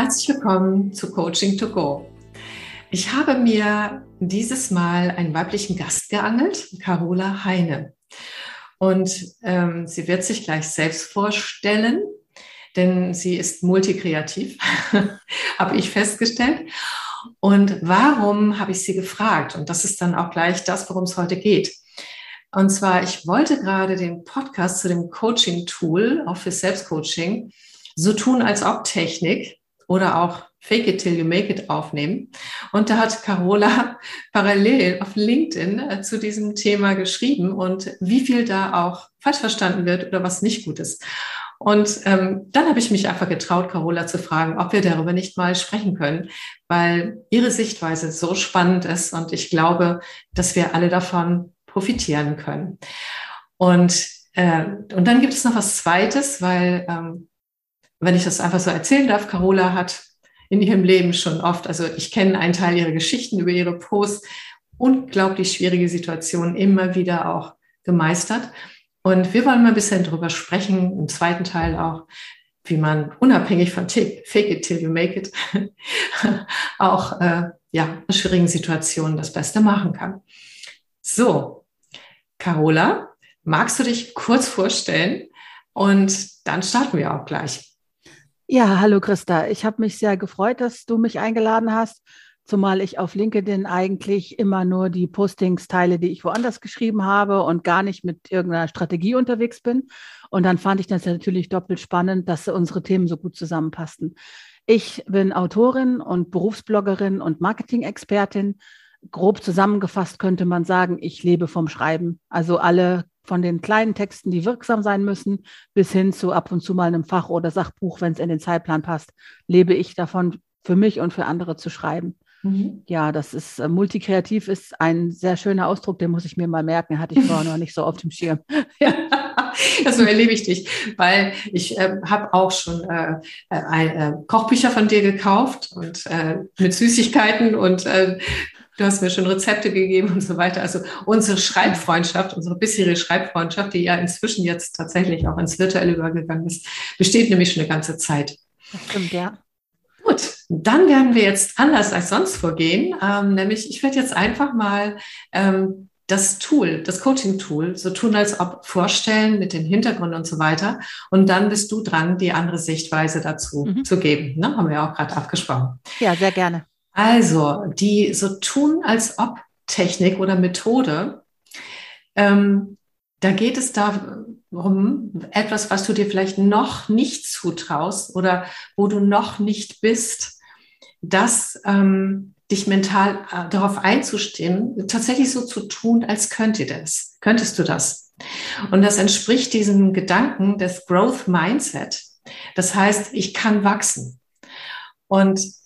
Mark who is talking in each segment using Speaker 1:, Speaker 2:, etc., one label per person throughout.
Speaker 1: Herzlich willkommen zu Coaching to Go. Ich habe mir dieses Mal einen weiblichen Gast geangelt, Carola Heine. Und ähm, sie wird sich gleich selbst vorstellen, denn sie ist multikreativ, habe ich festgestellt. Und warum habe ich sie gefragt? Und das ist dann auch gleich das, worum es heute geht. Und zwar, ich wollte gerade den Podcast zu dem Coaching-Tool, auch für Selbstcoaching, so tun als ob Technik oder auch Fake it till you make it aufnehmen. Und da hat Carola parallel auf LinkedIn äh, zu diesem Thema geschrieben und wie viel da auch falsch verstanden wird oder was nicht gut ist. Und ähm, dann habe ich mich einfach getraut, Carola zu fragen, ob wir darüber nicht mal sprechen können, weil ihre Sichtweise so spannend ist und ich glaube, dass wir alle davon profitieren können. Und, äh, und dann gibt es noch was Zweites, weil ähm, wenn ich das einfach so erzählen darf, Carola hat in ihrem Leben schon oft, also ich kenne einen Teil ihrer Geschichten über ihre Posts, unglaublich schwierige Situationen immer wieder auch gemeistert. Und wir wollen mal ein bisschen drüber sprechen, im zweiten Teil auch, wie man unabhängig von Fake it till you make it auch äh, ja, in schwierigen Situationen das Beste machen kann. So, Carola, magst du dich kurz vorstellen? Und dann starten wir auch gleich.
Speaker 2: Ja, hallo Christa. Ich habe mich sehr gefreut, dass du mich eingeladen hast, zumal ich auf LinkedIn eigentlich immer nur die Postings teile, die ich woanders geschrieben habe und gar nicht mit irgendeiner Strategie unterwegs bin. Und dann fand ich das natürlich doppelt spannend, dass unsere Themen so gut zusammenpassten. Ich bin Autorin und Berufsbloggerin und Marketing-Expertin. Grob zusammengefasst könnte man sagen, ich lebe vom Schreiben. Also alle von den kleinen Texten, die wirksam sein müssen, bis hin zu ab und zu mal einem Fach- oder Sachbuch, wenn es in den Zeitplan passt, lebe ich davon, für mich und für andere zu schreiben. Mhm. Ja, das ist äh, multikreativ ist ein sehr schöner Ausdruck, den muss ich mir mal merken, hatte ich vorher noch nicht so auf dem Schirm.
Speaker 1: ja, so erlebe ich dich, weil ich äh, habe auch schon äh, äh, äh, Kochbücher von dir gekauft und äh, mit Süßigkeiten und Du hast mir schon Rezepte gegeben und so weiter. Also unsere Schreibfreundschaft, unsere bisherige Schreibfreundschaft, die ja inzwischen jetzt tatsächlich auch ins Virtuelle übergegangen ist, besteht nämlich schon eine ganze Zeit.
Speaker 2: Das stimmt, ja.
Speaker 1: Gut, dann werden wir jetzt anders als sonst vorgehen. Ähm, nämlich, ich werde jetzt einfach mal ähm, das Tool, das Coaching-Tool, so tun, als ob vorstellen mit den Hintergründen und so weiter. Und dann bist du dran, die andere Sichtweise dazu mhm. zu geben. Ne? Haben wir ja auch gerade abgesprochen.
Speaker 2: Ja, sehr gerne.
Speaker 1: Also, die so tun, als ob Technik oder Methode, ähm, da geht es darum, etwas, was du dir vielleicht noch nicht zutraust oder wo du noch nicht bist, das ähm, dich mental äh, darauf einzustimmen, tatsächlich so zu tun, als könnte das. Könntest du das? Und das entspricht diesem Gedanken des Growth Mindset. Das heißt, ich kann wachsen. Und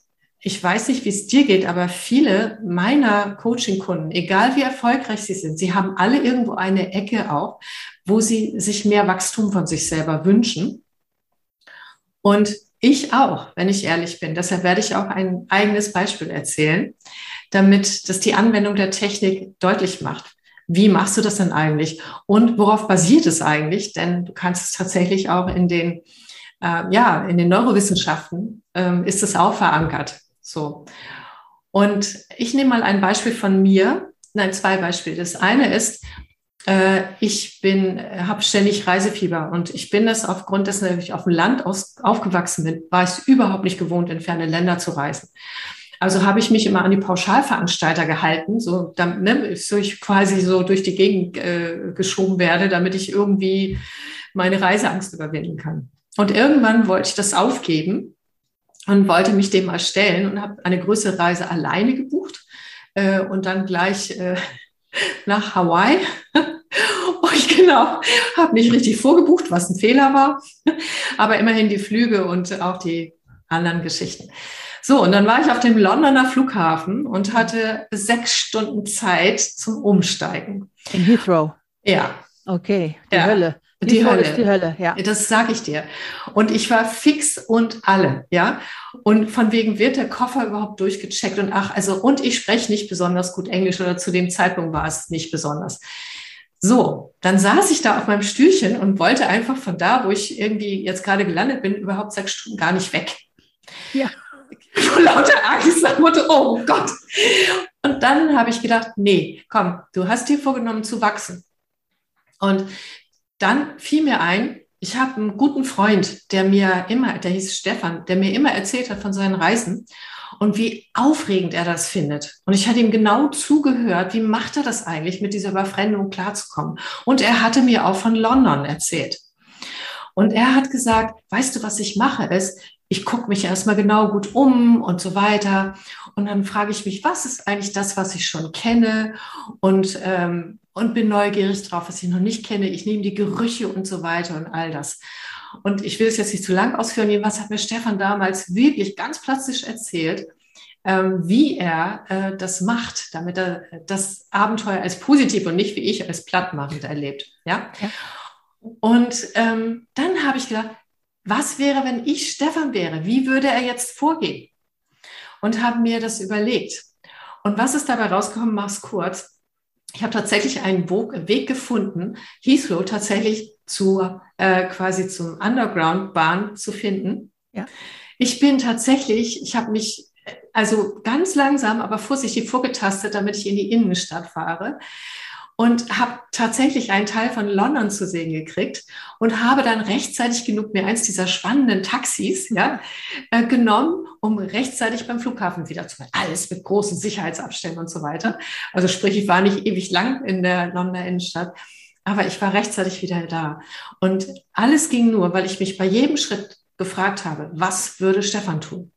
Speaker 1: ich weiß nicht, wie es dir geht, aber viele meiner Coaching-Kunden, egal wie erfolgreich sie sind, sie haben alle irgendwo eine Ecke auch, wo sie sich mehr Wachstum von sich selber wünschen. Und ich auch, wenn ich ehrlich bin. Deshalb werde ich auch ein eigenes Beispiel erzählen, damit das die Anwendung der Technik deutlich macht. Wie machst du das denn eigentlich? Und worauf basiert es eigentlich? Denn du kannst es tatsächlich auch in den, äh, ja, in den Neurowissenschaften ähm, ist es auch verankert. So. Und ich nehme mal ein Beispiel von mir. Nein, zwei Beispiele. Das eine ist, äh, ich bin, habe ständig Reisefieber und ich bin das aufgrund dessen, dass ich auf dem Land aus, aufgewachsen bin, war ich überhaupt nicht gewohnt, in ferne Länder zu reisen. Also habe ich mich immer an die Pauschalveranstalter gehalten, so, damit, ne, so ich quasi so durch die Gegend äh, geschoben werde, damit ich irgendwie meine Reiseangst überwinden kann. Und irgendwann wollte ich das aufgeben und wollte mich dem mal stellen und habe eine größere Reise alleine gebucht äh, und dann gleich äh, nach Hawaii. und ich genau, habe nicht richtig vorgebucht, was ein Fehler war, aber immerhin die Flüge und auch die anderen Geschichten. So, und dann war ich auf dem Londoner Flughafen und hatte sechs Stunden Zeit zum Umsteigen.
Speaker 2: In Heathrow?
Speaker 1: Ja.
Speaker 2: Okay, die
Speaker 1: ja.
Speaker 2: Hölle.
Speaker 1: Die, die Hölle. die Hölle, ja. Das sage ich dir. Und ich war fix und alle, ja. Und von wegen wird der Koffer überhaupt durchgecheckt und ach, also, und ich spreche nicht besonders gut Englisch oder zu dem Zeitpunkt war es nicht besonders. So, dann saß ich da auf meinem Stühlchen und wollte einfach von da, wo ich irgendwie jetzt gerade gelandet bin, überhaupt sechs Stunden gar nicht weg. Ja. Vor lauter Angst nach Motto, oh Gott. Und dann habe ich gedacht, nee, komm, du hast dir vorgenommen zu wachsen. Und dann fiel mir ein, ich habe einen guten Freund, der mir immer, der hieß Stefan, der mir immer erzählt hat von seinen Reisen und wie aufregend er das findet. Und ich hatte ihm genau zugehört, wie macht er das eigentlich, mit dieser Überfremdung klarzukommen. Und er hatte mir auch von London erzählt. Und er hat gesagt, weißt du, was ich mache, ist, ich gucke mich erstmal genau gut um und so weiter. Und dann frage ich mich, was ist eigentlich das, was ich schon kenne? Und, ähm, und bin neugierig drauf, was ich noch nicht kenne. Ich nehme die Gerüche und so weiter und all das. Und ich will es jetzt nicht zu lang ausführen. Jedenfalls hat mir Stefan damals wirklich ganz plastisch erzählt, ähm, wie er äh, das macht, damit er das Abenteuer als positiv und nicht wie ich als plattmachend erlebt. Ja. ja. Und ähm, dann habe ich gedacht, was wäre, wenn ich Stefan wäre? Wie würde er jetzt vorgehen? Und habe mir das überlegt. Und was ist dabei rausgekommen? Mach's kurz. Ich habe tatsächlich einen Weg gefunden, Heathrow tatsächlich zu äh, quasi zum Underground-Bahn zu finden. Ja. Ich bin tatsächlich, ich habe mich also ganz langsam, aber vorsichtig vorgetastet, damit ich in die Innenstadt fahre und habe tatsächlich einen Teil von London zu sehen gekriegt und habe dann rechtzeitig genug mir eins dieser spannenden Taxis ja, äh, genommen, um rechtzeitig beim Flughafen wieder zu sein. Alles mit großen Sicherheitsabständen und so weiter. Also sprich, ich war nicht ewig lang in der Londoner Innenstadt, aber ich war rechtzeitig wieder da. Und alles ging nur, weil ich mich bei jedem Schritt gefragt habe, was würde Stefan tun?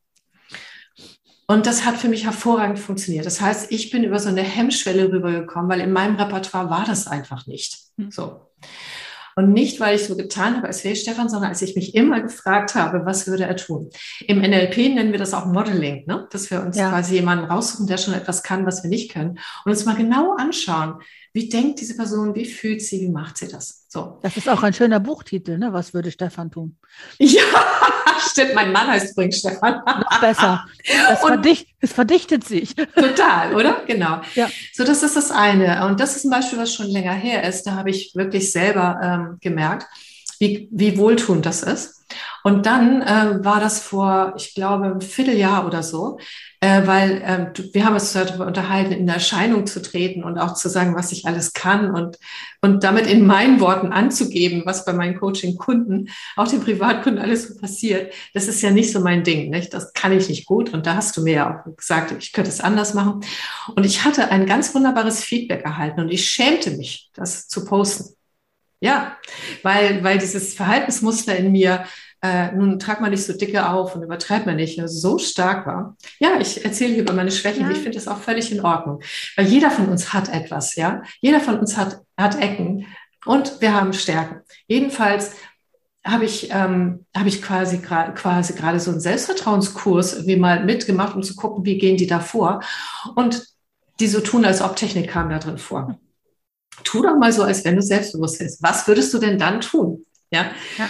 Speaker 1: Und das hat für mich hervorragend funktioniert. Das heißt, ich bin über so eine Hemmschwelle rübergekommen, weil in meinem Repertoire war das einfach nicht. Hm. So. Und nicht, weil ich so getan habe, als wäre Stefan, sondern als ich mich immer gefragt habe, was würde er tun. Im NLP nennen wir das auch Modeling, ne? dass wir uns ja. quasi jemanden raussuchen, der schon etwas kann, was wir nicht können. Und uns mal genau anschauen, wie denkt diese Person, wie fühlt sie, wie macht sie das? So.
Speaker 2: Das ist auch ein schöner Buchtitel, ne? Was würde Stefan tun?
Speaker 1: Ja, stimmt. Mein Mann heißt übrigens Stefan.
Speaker 2: Noch besser. Das verdicht, es verdichtet sich.
Speaker 1: Total, oder? Genau. Ja. So, das ist das eine. Und das ist ein Beispiel, was schon länger her ist. Da habe ich wirklich selber ähm, gemerkt, wie, wie wohltuend das ist. Und dann äh, war das vor, ich glaube, ein Vierteljahr oder so, äh, weil äh, wir haben uns darüber unterhalten, in Erscheinung zu treten und auch zu sagen, was ich alles kann und, und damit in meinen Worten anzugeben, was bei meinen Coaching-Kunden, auch den Privatkunden alles so passiert. Das ist ja nicht so mein Ding. Nicht? Das kann ich nicht gut. Und da hast du mir ja auch gesagt, ich könnte es anders machen. Und ich hatte ein ganz wunderbares Feedback erhalten und ich schämte mich, das zu posten. Ja, weil, weil dieses Verhaltensmuster in mir äh, nun trag mal nicht so dicke auf und übertreib mal nicht, so stark war. Ja, ich erzähle hier über meine Schwächen. Ja. Ich finde das auch völlig in Ordnung. Weil jeder von uns hat etwas, ja. Jeder von uns hat, hat Ecken und wir haben Stärken. Jedenfalls habe ich, ähm, habe ich quasi, quasi gerade so einen Selbstvertrauenskurs wie mal mitgemacht, um zu gucken, wie gehen die da vor. Und die so tun, als ob Technik kam da drin vor. Tu doch mal so, als wenn du selbstbewusst bist. Was würdest du denn dann tun? Ja. ja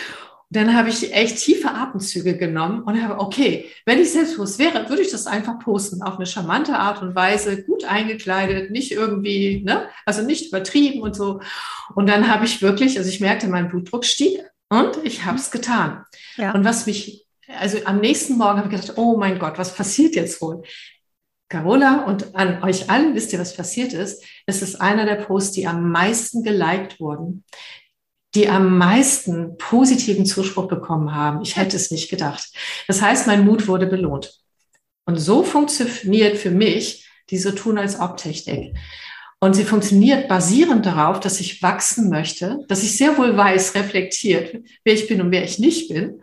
Speaker 1: dann habe ich echt tiefe Atemzüge genommen und habe, okay, wenn ich selbstbewusst wäre, würde ich das einfach posten, auf eine charmante Art und Weise, gut eingekleidet, nicht irgendwie, ne, also nicht übertrieben und so. Und dann habe ich wirklich, also ich merkte, mein Blutdruck stieg und ich habe es getan. Ja. Und was mich, also am nächsten Morgen habe ich gedacht, oh mein Gott, was passiert jetzt wohl? Carola und an euch allen wisst ihr, was passiert ist. Es ist einer der Posts, die am meisten geliked wurden die am meisten positiven Zuspruch bekommen haben. Ich hätte es nicht gedacht. Das heißt, mein Mut wurde belohnt. Und so funktioniert für mich diese Tun als Ob-Technik. Und sie funktioniert basierend darauf, dass ich wachsen möchte, dass ich sehr wohl weiß, reflektiert, wer ich bin und wer ich nicht bin.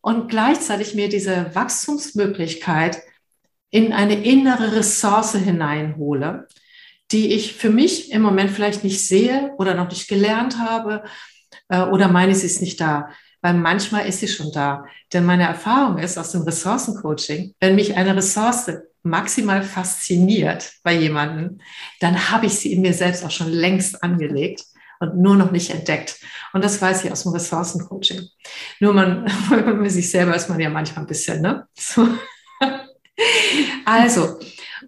Speaker 1: Und gleichzeitig mir diese Wachstumsmöglichkeit in eine innere Ressource hineinhole, die ich für mich im Moment vielleicht nicht sehe oder noch nicht gelernt habe äh, oder meine, sie ist nicht da. Weil manchmal ist sie schon da. Denn meine Erfahrung ist aus dem Ressourcencoaching, wenn mich eine Ressource maximal fasziniert bei jemandem, dann habe ich sie in mir selbst auch schon längst angelegt und nur noch nicht entdeckt. Und das weiß ich aus dem Ressourcencoaching. Nur man, man sich selber ist man ja manchmal ein bisschen, ne? So. Also,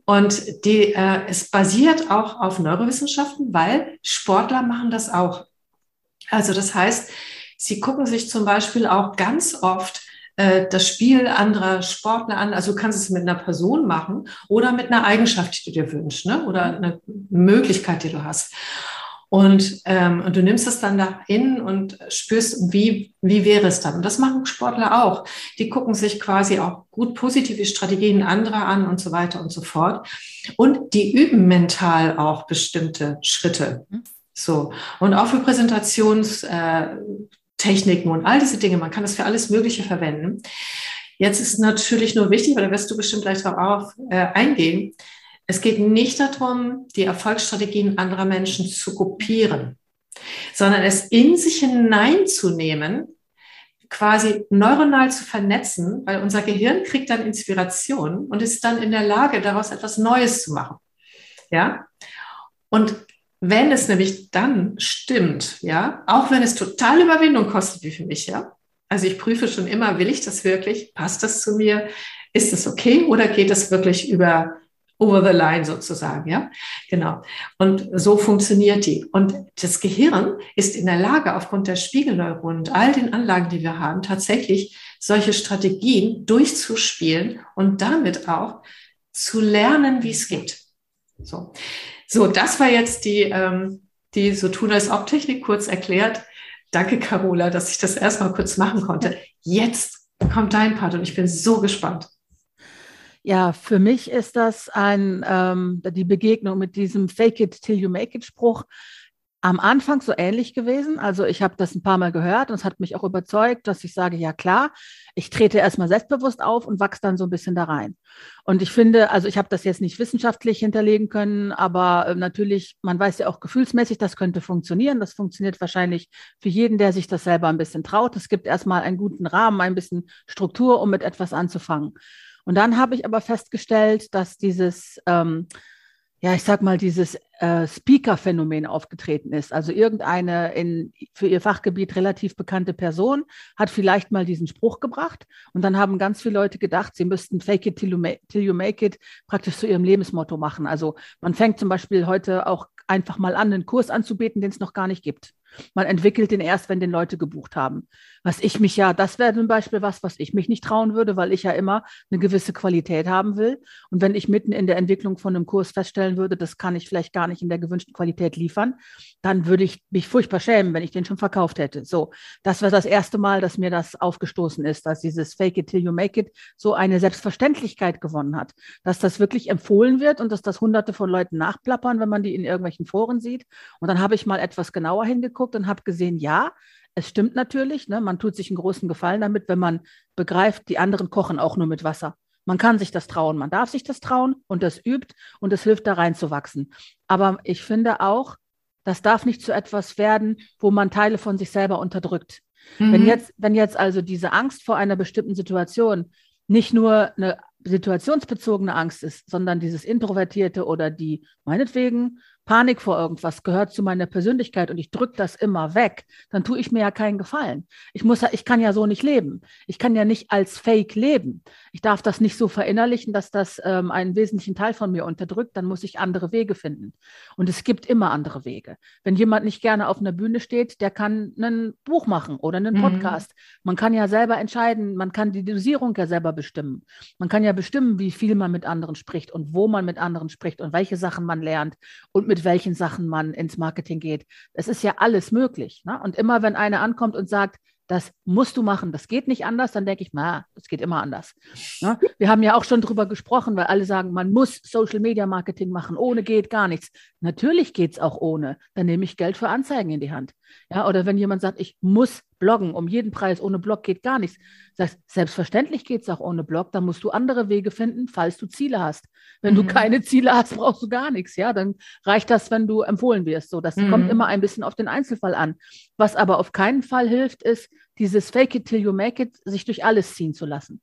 Speaker 1: und die, äh, es basiert auch auf Neurowissenschaften, weil Sportler machen das auch. Also das heißt, sie gucken sich zum Beispiel auch ganz oft äh, das Spiel anderer Sportler an. Also du kannst es mit einer Person machen oder mit einer Eigenschaft, die du dir wünschst, ne? oder eine Möglichkeit, die du hast. Und, ähm, und du nimmst es dann da in und spürst, wie, wie wäre es dann. Und das machen Sportler auch. Die gucken sich quasi auch gut positive Strategien anderer an und so weiter und so fort. Und die üben mental auch bestimmte Schritte. Mhm. So. Und auch für Präsentationstechniken und all diese Dinge. Man kann das für alles Mögliche verwenden. Jetzt ist natürlich nur wichtig, weil da wirst du bestimmt gleich darauf äh, eingehen, es geht nicht darum, die Erfolgsstrategien anderer Menschen zu kopieren, sondern es in sich hineinzunehmen, quasi neuronal zu vernetzen, weil unser Gehirn kriegt dann Inspiration und ist dann in der Lage, daraus etwas Neues zu machen. Ja? Und wenn es nämlich dann stimmt, ja, auch wenn es total Überwindung kostet, wie für mich, ja, also ich prüfe schon immer, will ich das wirklich? Passt das zu mir? Ist das okay? Oder geht es wirklich über over the line sozusagen, ja? Genau. Und so funktioniert die. Und das Gehirn ist in der Lage, aufgrund der Spiegelneuronen und all den Anlagen, die wir haben, tatsächlich solche Strategien durchzuspielen und damit auch zu lernen, wie es geht. So. So, das war jetzt die, ähm, die so tun als Ob-Technik kurz erklärt. Danke, Carola, dass ich das erstmal kurz machen konnte. Jetzt kommt dein Part und ich bin so gespannt.
Speaker 2: Ja, für mich ist das ein, ähm, die Begegnung mit diesem Fake it till you make it Spruch am Anfang so ähnlich gewesen. Also ich habe das ein paar Mal gehört und es hat mich auch überzeugt, dass ich sage, ja klar, ich trete erstmal selbstbewusst auf und wachse dann so ein bisschen da rein. Und ich finde, also ich habe das jetzt nicht wissenschaftlich hinterlegen können, aber äh, natürlich, man weiß ja auch gefühlsmäßig, das könnte funktionieren. Das funktioniert wahrscheinlich für jeden, der sich das selber ein bisschen traut. Es gibt erstmal einen guten Rahmen, ein bisschen Struktur, um mit etwas anzufangen. Und dann habe ich aber festgestellt, dass dieses, ähm, ja, ich sag mal, dieses äh, Speaker-Phänomen aufgetreten ist. Also irgendeine in, für ihr Fachgebiet relativ bekannte Person hat vielleicht mal diesen Spruch gebracht und dann haben ganz viele Leute gedacht, sie müssten Fake it till you, make, till you make it praktisch zu ihrem Lebensmotto machen. Also man fängt zum Beispiel heute auch einfach mal an, einen Kurs anzubieten, den es noch gar nicht gibt. Man entwickelt den erst, wenn den Leute gebucht haben. Was ich mich ja, das wäre zum Beispiel was, was ich mich nicht trauen würde, weil ich ja immer eine gewisse Qualität haben will. Und wenn ich mitten in der Entwicklung von einem Kurs feststellen würde, das kann ich vielleicht gar nicht in der gewünschten Qualität liefern, dann würde ich mich furchtbar schämen, wenn ich den schon verkauft hätte. So, das war das erste Mal, dass mir das aufgestoßen ist, dass dieses Fake it till you make it so eine Selbstverständlichkeit gewonnen hat, dass das wirklich empfohlen wird und dass das hunderte von Leuten nachplappern, wenn man die in irgendwelchen Foren sieht. Und dann habe ich mal etwas genauer hingeguckt und habe gesehen, ja, es stimmt natürlich, ne, man tut sich einen großen Gefallen damit, wenn man begreift, die anderen kochen auch nur mit Wasser. Man kann sich das trauen, man darf sich das trauen und das übt und es hilft da reinzuwachsen. Aber ich finde auch, das darf nicht zu etwas werden, wo man Teile von sich selber unterdrückt. Mhm. Wenn, jetzt, wenn jetzt also diese Angst vor einer bestimmten Situation nicht nur eine situationsbezogene Angst ist, sondern dieses Introvertierte oder die meinetwegen Panik vor irgendwas gehört zu meiner Persönlichkeit und ich drücke das immer weg, dann tue ich mir ja keinen Gefallen. Ich muss, ich kann ja so nicht leben. Ich kann ja nicht als Fake leben. Ich darf das nicht so verinnerlichen, dass das ähm, einen wesentlichen Teil von mir unterdrückt. Dann muss ich andere Wege finden. Und es gibt immer andere Wege. Wenn jemand nicht gerne auf einer Bühne steht, der kann ein Buch machen oder einen mhm. Podcast. Mhm. Man kann ja selber entscheiden. Man kann die Dosierung ja selber bestimmen. Man kann ja bestimmen, wie viel man mit anderen spricht und wo man mit anderen spricht und welche Sachen man lernt und mit welchen Sachen man ins Marketing geht. Es ist ja alles möglich. Ne? Und immer wenn einer ankommt und sagt, das musst du machen, das geht nicht anders, dann denke ich, na, das geht immer anders. Ne? Wir haben ja auch schon drüber gesprochen, weil alle sagen, man muss Social Media Marketing machen, ohne geht gar nichts. Natürlich geht es auch ohne. Dann nehme ich Geld für Anzeigen in die Hand. Ja, oder wenn jemand sagt, ich muss bloggen, um jeden Preis, ohne Blog geht gar nichts. Sagst, selbstverständlich geht es auch ohne Blog, dann musst du andere Wege finden, falls du Ziele hast. Wenn mhm. du keine Ziele hast, brauchst du gar nichts, ja, dann reicht das, wenn du empfohlen wirst. So, das mhm. kommt immer ein bisschen auf den Einzelfall an. Was aber auf keinen Fall hilft, ist, dieses Fake it till you make it, sich durch alles ziehen zu lassen.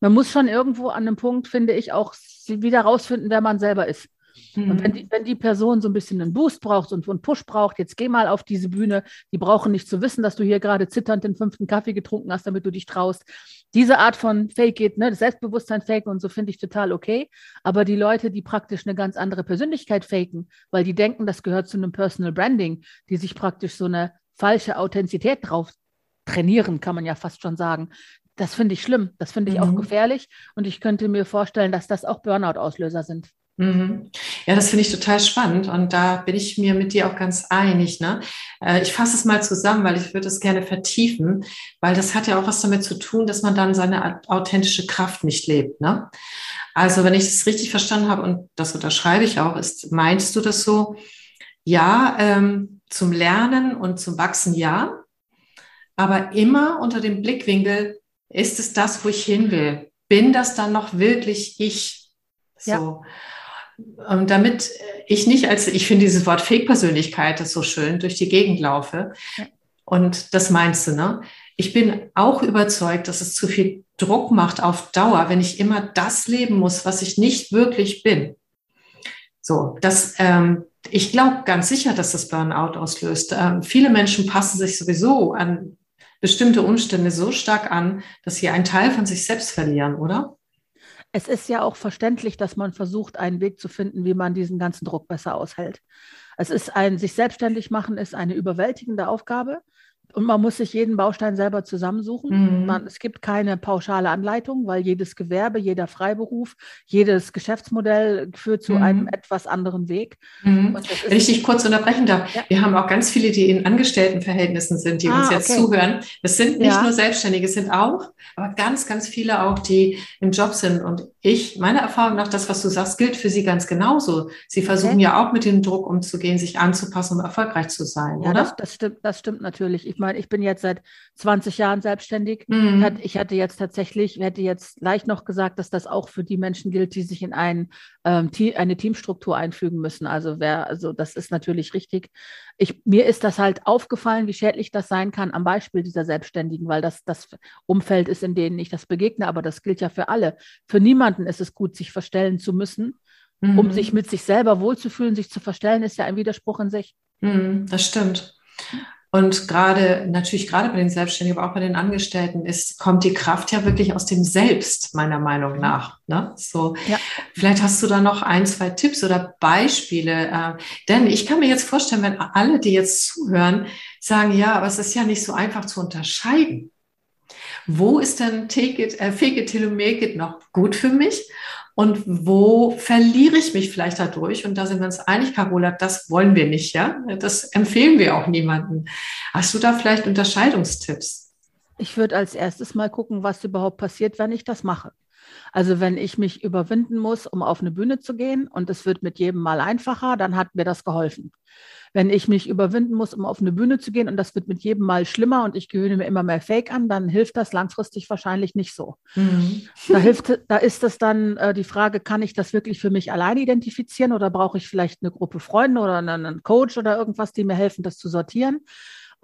Speaker 2: Man muss schon irgendwo an einem Punkt, finde ich, auch wieder rausfinden, wer man selber ist. Mhm. Und wenn mhm. die, wenn die Person so ein bisschen einen Boost braucht und einen Push braucht, jetzt geh mal auf diese Bühne, die brauchen nicht zu wissen, dass du hier gerade zitternd den fünften Kaffee getrunken hast, damit du dich traust. Diese Art von Fake it, ne, das Selbstbewusstsein faken und so finde ich total okay. Aber die Leute, die praktisch eine ganz andere Persönlichkeit faken, weil die denken, das gehört zu einem Personal Branding, die sich praktisch so eine falsche Authentizität drauf trainieren, kann man ja fast schon sagen. das finde ich schlimm. Das finde ich mhm. auch gefährlich. Und ich könnte mir vorstellen, dass das auch Burnout-Auslöser sind.
Speaker 1: Mhm. Ja, das finde ich total spannend und da bin ich mir mit dir auch ganz einig. Ne? Äh, ich fasse es mal zusammen, weil ich würde es gerne vertiefen, weil das hat ja auch was damit zu tun, dass man dann seine authentische Kraft nicht lebt. Ne? Also wenn ich das richtig verstanden habe und das unterschreibe ich auch, ist, meinst du das so? Ja, ähm, zum Lernen und zum Wachsen ja, aber immer unter dem Blickwinkel, ist es das, wo ich hin will? Bin das dann noch wirklich ich? So. Ja. Und damit ich nicht als, ich finde dieses Wort Fake-Persönlichkeit, so schön, durch die Gegend laufe. Und das meinst du, ne? Ich bin auch überzeugt, dass es zu viel Druck macht auf Dauer, wenn ich immer das leben muss, was ich nicht wirklich bin. So, das, ähm, ich glaube ganz sicher, dass das Burnout auslöst. Ähm, viele Menschen passen sich sowieso an bestimmte Umstände so stark an, dass sie einen Teil von sich selbst verlieren, oder?
Speaker 2: Es ist ja auch verständlich, dass man versucht, einen Weg zu finden, wie man diesen ganzen Druck besser aushält. Es ist ein, sich selbstständig machen ist eine überwältigende Aufgabe. Und man muss sich jeden Baustein selber zusammensuchen. Mhm. Man, es gibt keine pauschale Anleitung, weil jedes Gewerbe, jeder Freiberuf, jedes Geschäftsmodell führt zu mhm. einem etwas anderen Weg.
Speaker 1: Mhm. Wenn ich dich kurz unterbrechen darf, ja. wir haben auch ganz viele, die in Angestelltenverhältnissen sind, die ah, uns jetzt okay. zuhören. Das sind nicht ja. nur Selbstständige, es sind auch, aber ganz, ganz viele auch, die im Job sind. Und ich, meiner Erfahrung nach, das, was du sagst, gilt für sie ganz genauso. Sie versuchen okay. ja auch mit dem Druck umzugehen, sich anzupassen, um erfolgreich zu sein, ja, oder?
Speaker 2: Das, das, stimmt, das stimmt natürlich. Ich meine, ich bin jetzt seit 20 Jahren selbstständig. Mhm. Ich hatte jetzt tatsächlich, hätte jetzt leicht noch gesagt, dass das auch für die Menschen gilt, die sich in ein, ähm, eine Teamstruktur einfügen müssen. Also wer, also das ist natürlich richtig. Ich, mir ist das halt aufgefallen, wie schädlich das sein kann am Beispiel dieser Selbstständigen, weil das das Umfeld ist, in dem ich das begegne, aber das gilt ja für alle. Für niemanden ist es gut, sich verstellen zu müssen. Mhm. Um sich mit sich selber wohlzufühlen, sich zu verstellen, ist ja ein Widerspruch in sich.
Speaker 1: Mhm, das stimmt. Und gerade, natürlich gerade bei den Selbstständigen, aber auch bei den Angestellten ist, kommt die Kraft ja wirklich aus dem Selbst, meiner Meinung nach. Ne? So, ja. vielleicht hast du da noch ein, zwei Tipps oder Beispiele. Äh, denn ich kann mir jetzt vorstellen, wenn alle, die jetzt zuhören, sagen, ja, aber es ist ja nicht so einfach zu unterscheiden. Wo ist denn Take it, äh, Fake it till you make it noch gut für mich? Und wo verliere ich mich vielleicht dadurch? Und da sind wir uns einig, Carola, das wollen wir nicht, ja? Das empfehlen wir auch niemandem. Hast du da vielleicht Unterscheidungstipps?
Speaker 2: Ich würde als erstes mal gucken, was überhaupt passiert, wenn ich das mache. Also wenn ich mich überwinden muss, um auf eine Bühne zu gehen und es wird mit jedem Mal einfacher, dann hat mir das geholfen. Wenn ich mich überwinden muss, um auf eine Bühne zu gehen und das wird mit jedem Mal schlimmer und ich gewöhne mir immer mehr Fake an, dann hilft das langfristig wahrscheinlich nicht so. Mhm. Da hilft, da ist das dann äh, die Frage, kann ich das wirklich für mich alleine identifizieren oder brauche ich vielleicht eine Gruppe Freunde oder einen Coach oder irgendwas, die mir helfen, das zu sortieren?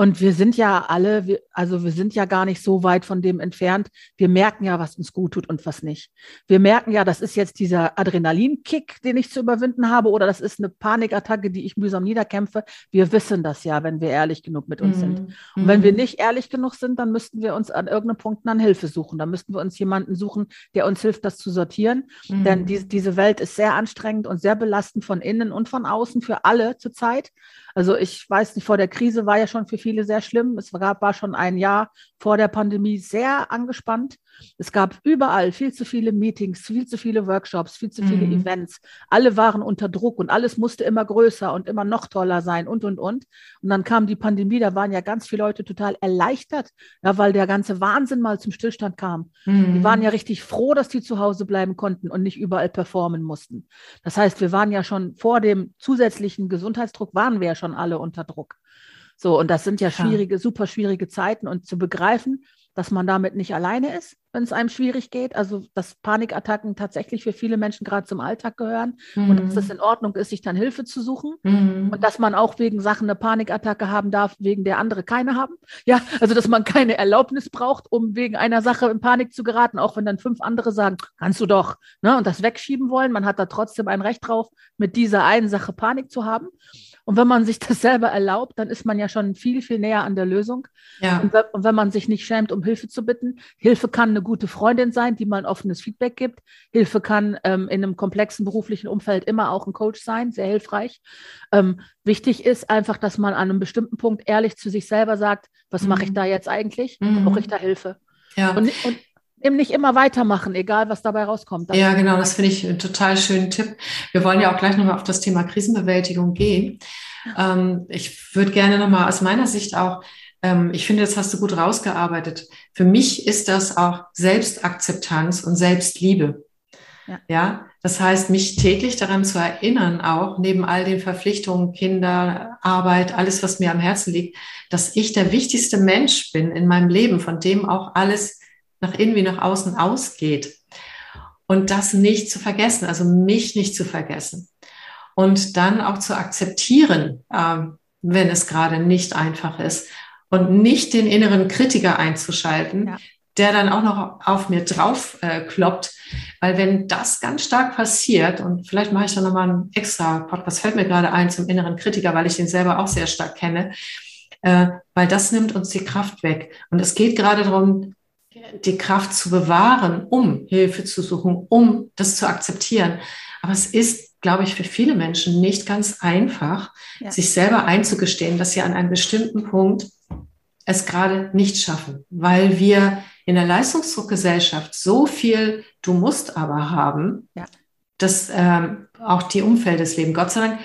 Speaker 2: Und wir sind ja alle, wir, also wir sind ja gar nicht so weit von dem entfernt. Wir merken ja, was uns gut tut und was nicht. Wir merken ja, das ist jetzt dieser Adrenalinkick, den ich zu überwinden habe, oder das ist eine Panikattacke, die ich mühsam niederkämpfe. Wir wissen das ja, wenn wir ehrlich genug mit uns mhm. sind. Und wenn wir mhm. nicht ehrlich genug sind, dann müssten wir uns an irgendeinem Punkt an Hilfe suchen. Dann müssten wir uns jemanden suchen, der uns hilft, das zu sortieren. Mhm. Denn die, diese Welt ist sehr anstrengend und sehr belastend von innen und von außen für alle zurzeit. Also ich weiß nicht, vor der Krise war ja schon für viele sehr schlimm. Es gab, war schon ein Jahr vor der Pandemie sehr angespannt. Es gab überall viel zu viele Meetings, viel zu viele Workshops, viel zu viele mhm. Events. Alle waren unter Druck und alles musste immer größer und immer noch toller sein und, und, und. Und dann kam die Pandemie, da waren ja ganz viele Leute total erleichtert, ja, weil der ganze Wahnsinn mal zum Stillstand kam. Mhm. Die waren ja richtig froh, dass die zu Hause bleiben konnten und nicht überall performen mussten. Das heißt, wir waren ja schon vor dem zusätzlichen Gesundheitsdruck, waren wir ja schon alle unter Druck. So, und das sind ja schwierige, ja. super schwierige Zeiten und zu begreifen, dass man damit nicht alleine ist, wenn es einem schwierig geht. Also, dass Panikattacken tatsächlich für viele Menschen gerade zum Alltag gehören mhm. und dass es in Ordnung ist, sich dann Hilfe zu suchen mhm. und dass man auch wegen Sachen eine Panikattacke haben darf, wegen der andere keine haben. Ja, also, dass man keine Erlaubnis braucht, um wegen einer Sache in Panik zu geraten, auch wenn dann fünf andere sagen, kannst du doch, ne, und das wegschieben wollen. Man hat da trotzdem ein Recht drauf, mit dieser einen Sache Panik zu haben. Und wenn man sich das selber erlaubt, dann ist man ja schon viel, viel näher an der Lösung. Ja. Und, und wenn man sich nicht schämt, um Hilfe zu bitten, Hilfe kann eine gute Freundin sein, die mal ein offenes Feedback gibt. Hilfe kann ähm, in einem komplexen beruflichen Umfeld immer auch ein Coach sein, sehr hilfreich. Ähm, wichtig ist einfach, dass man an einem bestimmten Punkt ehrlich zu sich selber sagt, was mhm. mache ich da jetzt eigentlich? Mhm. Brauche ich da Hilfe? Ja. Und, und eben nicht immer weitermachen, egal was dabei rauskommt.
Speaker 1: Ja, genau, das finde ich einen total schönen Tipp. Wir wollen ja auch gleich nochmal auf das Thema Krisenbewältigung gehen. Ähm, ich würde gerne nochmal aus meiner Sicht auch, ich finde, das hast du gut rausgearbeitet. Für mich ist das auch Selbstakzeptanz und Selbstliebe. Ja. ja, das heißt, mich täglich daran zu erinnern, auch neben all den Verpflichtungen, Kinder, Arbeit, alles, was mir am Herzen liegt, dass ich der wichtigste Mensch bin in meinem Leben, von dem auch alles nach innen wie nach außen ausgeht. Und das nicht zu vergessen, also mich nicht zu vergessen. Und dann auch zu akzeptieren, äh, wenn es gerade nicht einfach ist. Und nicht den inneren Kritiker einzuschalten, ja. der dann auch noch auf mir drauf äh, kloppt. Weil wenn das ganz stark passiert, und vielleicht mache ich da nochmal einen extra Podcast, fällt mir gerade ein zum inneren Kritiker, weil ich den selber auch sehr stark kenne, äh, weil das nimmt uns die Kraft weg. Und es geht gerade darum, die Kraft zu bewahren, um Hilfe zu suchen, um das zu akzeptieren. Aber es ist, glaube ich, für viele Menschen nicht ganz einfach, ja. sich selber einzugestehen, dass sie an einem bestimmten Punkt es gerade nicht schaffen, weil wir in der Leistungsdruckgesellschaft so viel Du musst aber haben, ja. dass ähm, auch die Umfeldesleben, Gott sei Dank,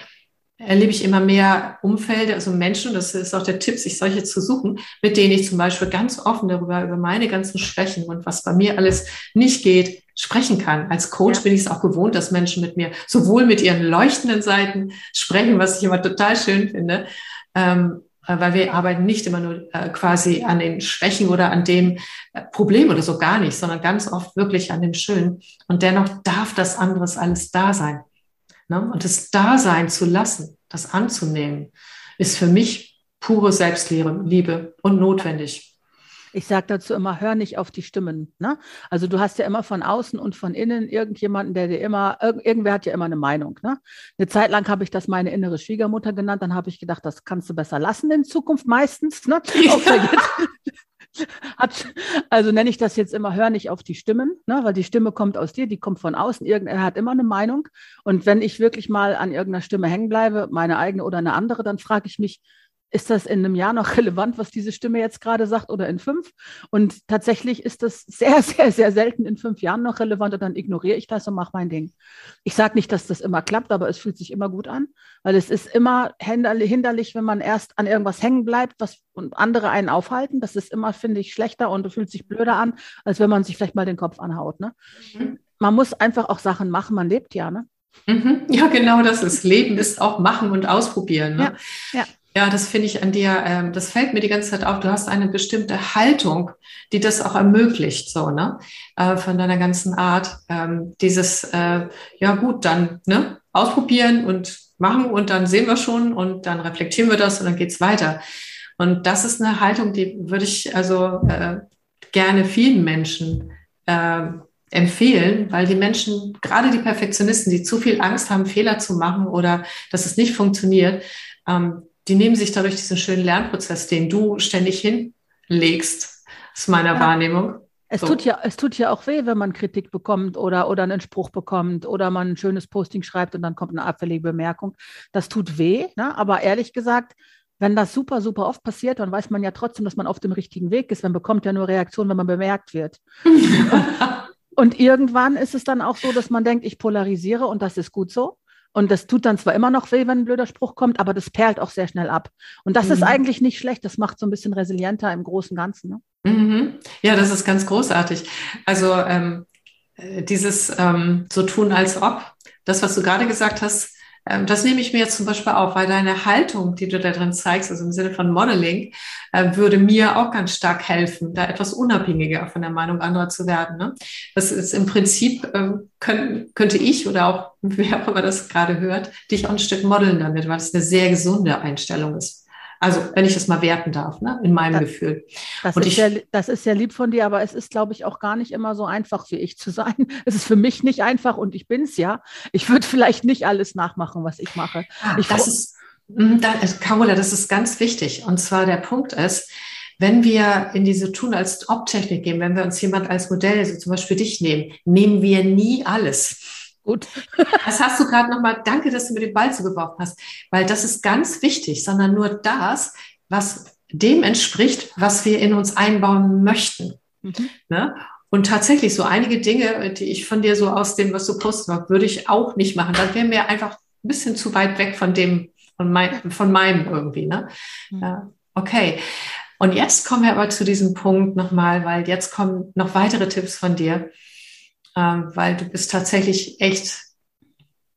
Speaker 1: erlebe ich immer mehr Umfelder, also Menschen, das ist auch der Tipp, sich solche zu suchen, mit denen ich zum Beispiel ganz offen darüber, über meine ganzen Schwächen und was bei mir alles nicht geht, sprechen kann. Als Coach ja. bin ich es auch gewohnt, dass Menschen mit mir sowohl mit ihren leuchtenden Seiten sprechen, was ich immer total schön finde, ähm, weil wir arbeiten nicht immer nur äh, quasi an den Schwächen oder an dem äh, Problem oder so gar nicht, sondern ganz oft wirklich an dem Schönen. Und dennoch darf das anderes alles da sein. Ne? Und das da sein zu lassen, das anzunehmen, ist für mich pure Selbstliebe und notwendig.
Speaker 2: Ich sage dazu immer, hör nicht auf die Stimmen. Ne? Also du hast ja immer von außen und von innen irgendjemanden, der dir immer, irgendwer hat ja immer eine Meinung. Ne? Eine Zeit lang habe ich das meine innere Schwiegermutter genannt, dann habe ich gedacht, das kannst du besser lassen in Zukunft meistens. Ne? Ja. Also nenne ich das jetzt immer, hör nicht auf die Stimmen, ne? weil die Stimme kommt aus dir, die kommt von außen. Irgendwer hat immer eine Meinung. Und wenn ich wirklich mal an irgendeiner Stimme hängen bleibe, meine eigene oder eine andere, dann frage ich mich, ist das in einem Jahr noch relevant, was diese Stimme jetzt gerade sagt oder in fünf? Und tatsächlich ist das sehr, sehr, sehr selten in fünf Jahren noch relevant und dann ignoriere ich das und mache mein Ding. Ich sage nicht, dass das immer klappt, aber es fühlt sich immer gut an, weil es ist immer hinderlich, wenn man erst an irgendwas hängen bleibt, was und andere einen aufhalten. Das ist immer, finde ich, schlechter und fühlt sich blöder an, als wenn man sich vielleicht mal den Kopf anhaut. Ne? Mhm. Man muss einfach auch Sachen machen, man lebt ja, ne?
Speaker 1: Mhm. Ja, genau das ist. Leben ist auch machen und ausprobieren. Ne? Ja, ja. Ja, das finde ich an dir, ähm, das fällt mir die ganze Zeit auf. Du hast eine bestimmte Haltung, die das auch ermöglicht, so, ne? Äh, von deiner ganzen Art. Ähm, dieses, äh, ja gut, dann, ne? Ausprobieren und machen und dann sehen wir schon und dann reflektieren wir das und dann geht's weiter. Und das ist eine Haltung, die würde ich also äh, gerne vielen Menschen äh, empfehlen, weil die Menschen, gerade die Perfektionisten, die zu viel Angst haben, Fehler zu machen oder dass es nicht funktioniert, ähm, die nehmen sich dadurch diesen schönen Lernprozess, den du ständig hinlegst, ist meiner ja. Wahrnehmung.
Speaker 2: Es, so. tut ja, es tut ja auch weh, wenn man Kritik bekommt oder, oder einen Spruch bekommt oder man ein schönes Posting schreibt und dann kommt eine abfällige Bemerkung. Das tut weh, ne? aber ehrlich gesagt, wenn das super, super oft passiert, dann weiß man ja trotzdem, dass man auf dem richtigen Weg ist. Man bekommt ja nur Reaktion, wenn man bemerkt wird. und irgendwann ist es dann auch so, dass man denkt, ich polarisiere und das ist gut so. Und das tut dann zwar immer noch weh, wenn ein blöder Spruch kommt, aber das perlt auch sehr schnell ab. Und das mhm. ist eigentlich nicht schlecht. Das macht so ein bisschen resilienter im Großen und Ganzen. Ne?
Speaker 1: Mhm. Ja, das ist ganz großartig. Also ähm, äh, dieses ähm, so tun als ob, das, was du gerade gesagt hast, das nehme ich mir jetzt zum Beispiel auf, weil deine Haltung, die du da drin zeigst, also im Sinne von Modeling, äh, würde mir auch ganz stark helfen, da etwas unabhängiger von der Meinung anderer zu werden. Ne? Das ist im Prinzip, ähm, könnte ich oder auch wer auch immer das gerade hört, dich auch ein Stück modeln damit, weil es eine sehr gesunde Einstellung ist. Also, wenn ich das mal werten darf, ne, in meinem
Speaker 2: das,
Speaker 1: Gefühl.
Speaker 2: Das ist, ich, sehr, das ist sehr lieb von dir, aber es ist, glaube ich, auch gar nicht immer so einfach wie ich zu sein. Es ist für mich nicht einfach und ich bin es ja. Ich würde vielleicht nicht alles nachmachen, was ich mache.
Speaker 1: Ah,
Speaker 2: ich
Speaker 1: das ist, hm, da, Carola, das ist ganz wichtig. Und zwar der Punkt ist, wenn wir in diese Tun als Ob-Technik gehen, wenn wir uns jemand als Modell, so zum Beispiel dich nehmen, nehmen wir nie alles. Gut. Das hast du gerade nochmal, danke, dass du mir den Ball zugeworfen hast, weil das ist ganz wichtig, sondern nur das, was dem entspricht, was wir in uns einbauen möchten. Mhm. Ne? Und tatsächlich so einige Dinge, die ich von dir so aus dem, was du postest, würde ich auch nicht machen. Dann wäre mir einfach ein bisschen zu weit weg von dem, von, mein, von meinem irgendwie. Ne? Mhm. Ja, okay. Und jetzt kommen wir aber zu diesem Punkt nochmal, weil jetzt kommen noch weitere Tipps von dir, weil du bist tatsächlich echt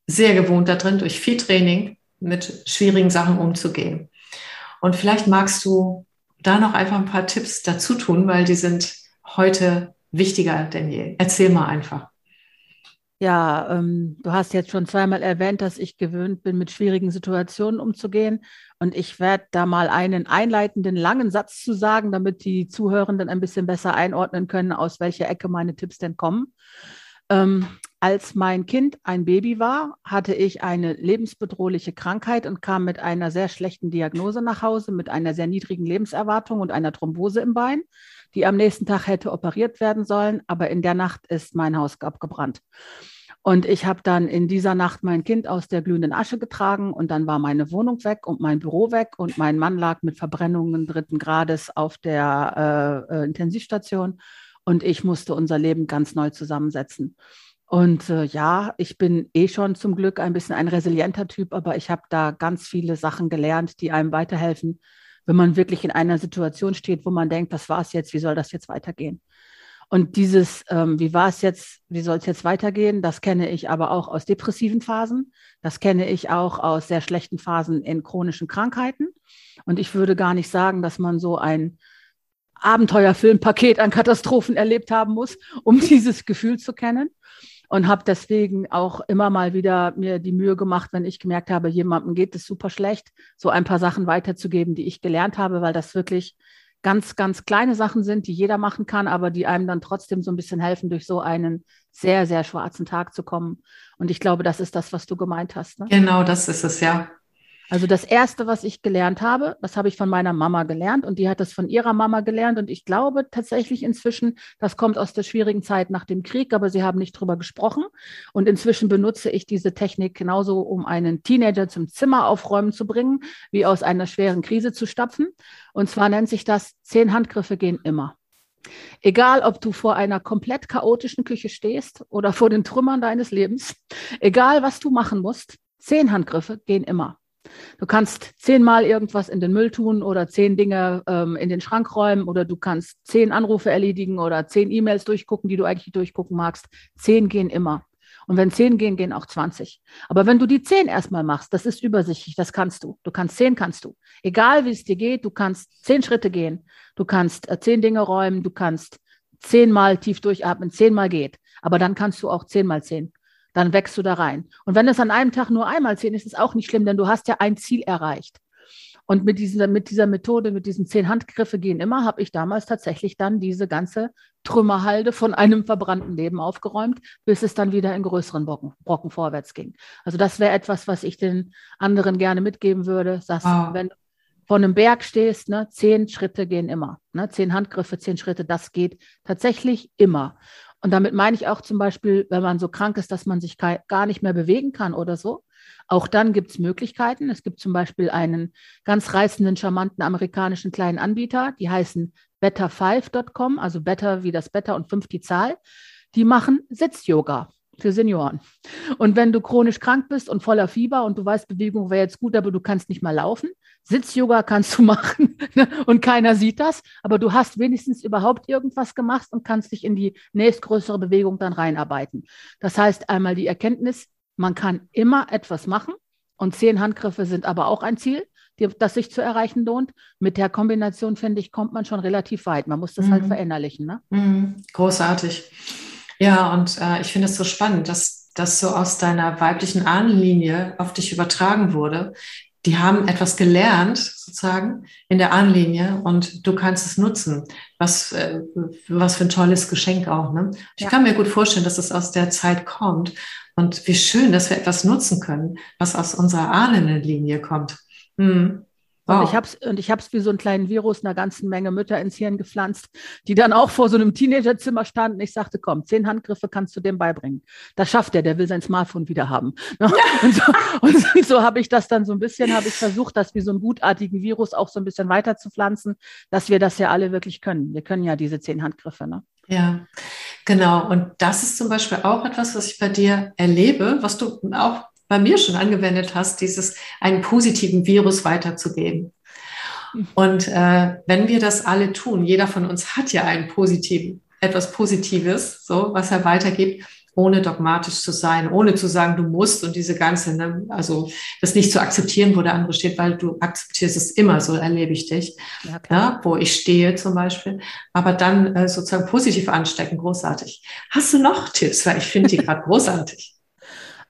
Speaker 1: sehr gewohnt da drin, durch viel Training mit schwierigen Sachen umzugehen. Und vielleicht magst du da noch einfach ein paar Tipps dazu tun, weil die sind heute wichtiger denn je. Erzähl mal einfach.
Speaker 2: Ja, ähm, du hast jetzt schon zweimal erwähnt, dass ich gewöhnt bin, mit schwierigen Situationen umzugehen. Und ich werde da mal einen einleitenden langen Satz zu sagen, damit die Zuhörenden ein bisschen besser einordnen können, aus welcher Ecke meine Tipps denn kommen. Ähm, als mein Kind ein Baby war, hatte ich eine lebensbedrohliche Krankheit und kam mit einer sehr schlechten Diagnose nach Hause, mit einer sehr niedrigen Lebenserwartung und einer Thrombose im Bein, die am nächsten Tag hätte operiert werden sollen. Aber in der Nacht ist mein Haus abgebrannt. Und ich habe dann in dieser Nacht mein Kind aus der glühenden Asche getragen und dann war meine Wohnung weg und mein Büro weg und mein Mann lag mit Verbrennungen dritten Grades auf der äh, äh Intensivstation und ich musste unser Leben ganz neu zusammensetzen. Und äh, ja, ich bin eh schon zum Glück ein bisschen ein resilienter Typ, aber ich habe da ganz viele Sachen gelernt, die einem weiterhelfen, wenn man wirklich in einer Situation steht, wo man denkt, das war es jetzt, wie soll das jetzt weitergehen? Und dieses, ähm, wie war es jetzt, wie soll es jetzt weitergehen, das kenne ich aber auch aus depressiven Phasen. Das kenne ich auch aus sehr schlechten Phasen in chronischen Krankheiten. Und ich würde gar nicht sagen, dass man so ein Abenteuerfilmpaket an Katastrophen erlebt haben muss, um dieses Gefühl zu kennen und habe deswegen auch immer mal wieder mir die Mühe gemacht, wenn ich gemerkt habe, jemandem geht es super schlecht, so ein paar Sachen weiterzugeben, die ich gelernt habe, weil das wirklich ganz, ganz kleine Sachen sind, die jeder machen kann, aber die einem dann trotzdem so ein bisschen helfen, durch so einen sehr, sehr schwarzen Tag zu kommen. Und ich glaube, das ist das, was du gemeint hast.
Speaker 1: Ne? Genau, das ist es, ja.
Speaker 2: Also das Erste, was ich gelernt habe, das habe ich von meiner Mama gelernt und die hat das von ihrer Mama gelernt. Und ich glaube tatsächlich inzwischen, das kommt aus der schwierigen Zeit nach dem Krieg, aber sie haben nicht drüber gesprochen. Und inzwischen benutze ich diese Technik genauso, um einen Teenager zum Zimmer aufräumen zu bringen, wie aus einer schweren Krise zu stapfen. Und zwar nennt sich das, zehn Handgriffe gehen immer. Egal, ob du vor einer komplett chaotischen Küche stehst oder vor den Trümmern deines Lebens, egal was du machen musst, zehn Handgriffe gehen immer. Du kannst zehnmal irgendwas in den Müll tun oder zehn Dinge ähm, in den Schrank räumen oder du kannst zehn Anrufe erledigen oder zehn E-Mails durchgucken, die du eigentlich durchgucken magst. Zehn gehen immer. Und wenn zehn gehen, gehen auch 20. Aber wenn du die zehn erstmal machst, das ist übersichtlich, das kannst du. Du kannst zehn, kannst du. Egal wie es dir geht, du kannst zehn Schritte gehen. Du kannst äh, zehn Dinge räumen, du kannst zehnmal tief durchatmen, zehnmal geht. Aber dann kannst du auch zehnmal zehn dann wächst du da rein. Und wenn es an einem Tag nur einmal zehn ist, ist es auch nicht schlimm, denn du hast ja ein Ziel erreicht. Und mit dieser, mit dieser Methode, mit diesen zehn Handgriffe gehen immer, habe ich damals tatsächlich dann diese ganze Trümmerhalde von einem verbrannten Leben aufgeräumt, bis es dann wieder in größeren Brocken, Brocken vorwärts ging. Also das wäre etwas, was ich den anderen gerne mitgeben würde, dass wow. wenn du vor einem Berg stehst, ne, zehn Schritte gehen immer. Ne, zehn Handgriffe, zehn Schritte, das geht tatsächlich immer. Und damit meine ich auch zum Beispiel, wenn man so krank ist, dass man sich gar nicht mehr bewegen kann oder so. Auch dann gibt es Möglichkeiten. Es gibt zum Beispiel einen ganz reißenden, charmanten amerikanischen kleinen Anbieter, die heißen better5.com, also better wie das Better und fünf die Zahl. Die machen Sitz-Yoga für Senioren. Und wenn du chronisch krank bist und voller Fieber und du weißt, Bewegung wäre jetzt gut, aber du kannst nicht mal laufen, Sitz-Yoga kannst du machen ne? und keiner sieht das, aber du hast wenigstens überhaupt irgendwas gemacht und kannst dich in die nächstgrößere Bewegung dann reinarbeiten. Das heißt einmal die Erkenntnis, man kann immer etwas machen und zehn Handgriffe sind aber auch ein Ziel, das sich zu erreichen lohnt. Mit der Kombination, finde ich, kommt man schon relativ weit. Man muss das halt mhm. halt verinnerlichen. Ne?
Speaker 1: Mhm. Großartig. Ja, und äh, ich finde es so spannend, dass das so aus deiner weiblichen Ahnenlinie auf dich übertragen wurde. Die haben etwas gelernt, sozusagen, in der Ahnenlinie und du kannst es nutzen. Was, äh, was für ein tolles Geschenk auch. Ne? Ich ja. kann mir gut vorstellen, dass es aus der Zeit kommt. Und wie schön, dass wir etwas nutzen können, was aus unserer Ahnenlinie kommt. Hm.
Speaker 2: Und ich habe es und ich habe es wie so einen kleinen Virus einer ganzen Menge Mütter ins Hirn gepflanzt, die dann auch vor so einem Teenagerzimmer standen. Ich sagte, komm, zehn Handgriffe kannst du dem beibringen. Das schafft er, der will sein Smartphone wieder haben. Ne? Und so, und so habe ich das dann so ein bisschen, habe ich versucht, das wie so einen gutartigen Virus auch so ein bisschen weiter zu pflanzen, dass wir das ja alle wirklich können. Wir können ja diese zehn Handgriffe. Ne?
Speaker 1: Ja, genau. Und das ist zum Beispiel auch etwas, was ich bei dir erlebe, was du auch bei mir schon angewendet hast, dieses einen positiven Virus weiterzugeben. Und äh, wenn wir das alle tun, jeder von uns hat ja einen positiven, etwas Positives, so was er weitergibt, ohne dogmatisch zu sein, ohne zu sagen, du musst und diese ganze, ne, also das nicht zu akzeptieren, wo der andere steht, weil du akzeptierst es immer, so erlebe ich dich, ja, ja wo ich stehe zum Beispiel, aber dann äh, sozusagen positiv anstecken, großartig. Hast du noch Tipps? Weil ich finde die gerade großartig.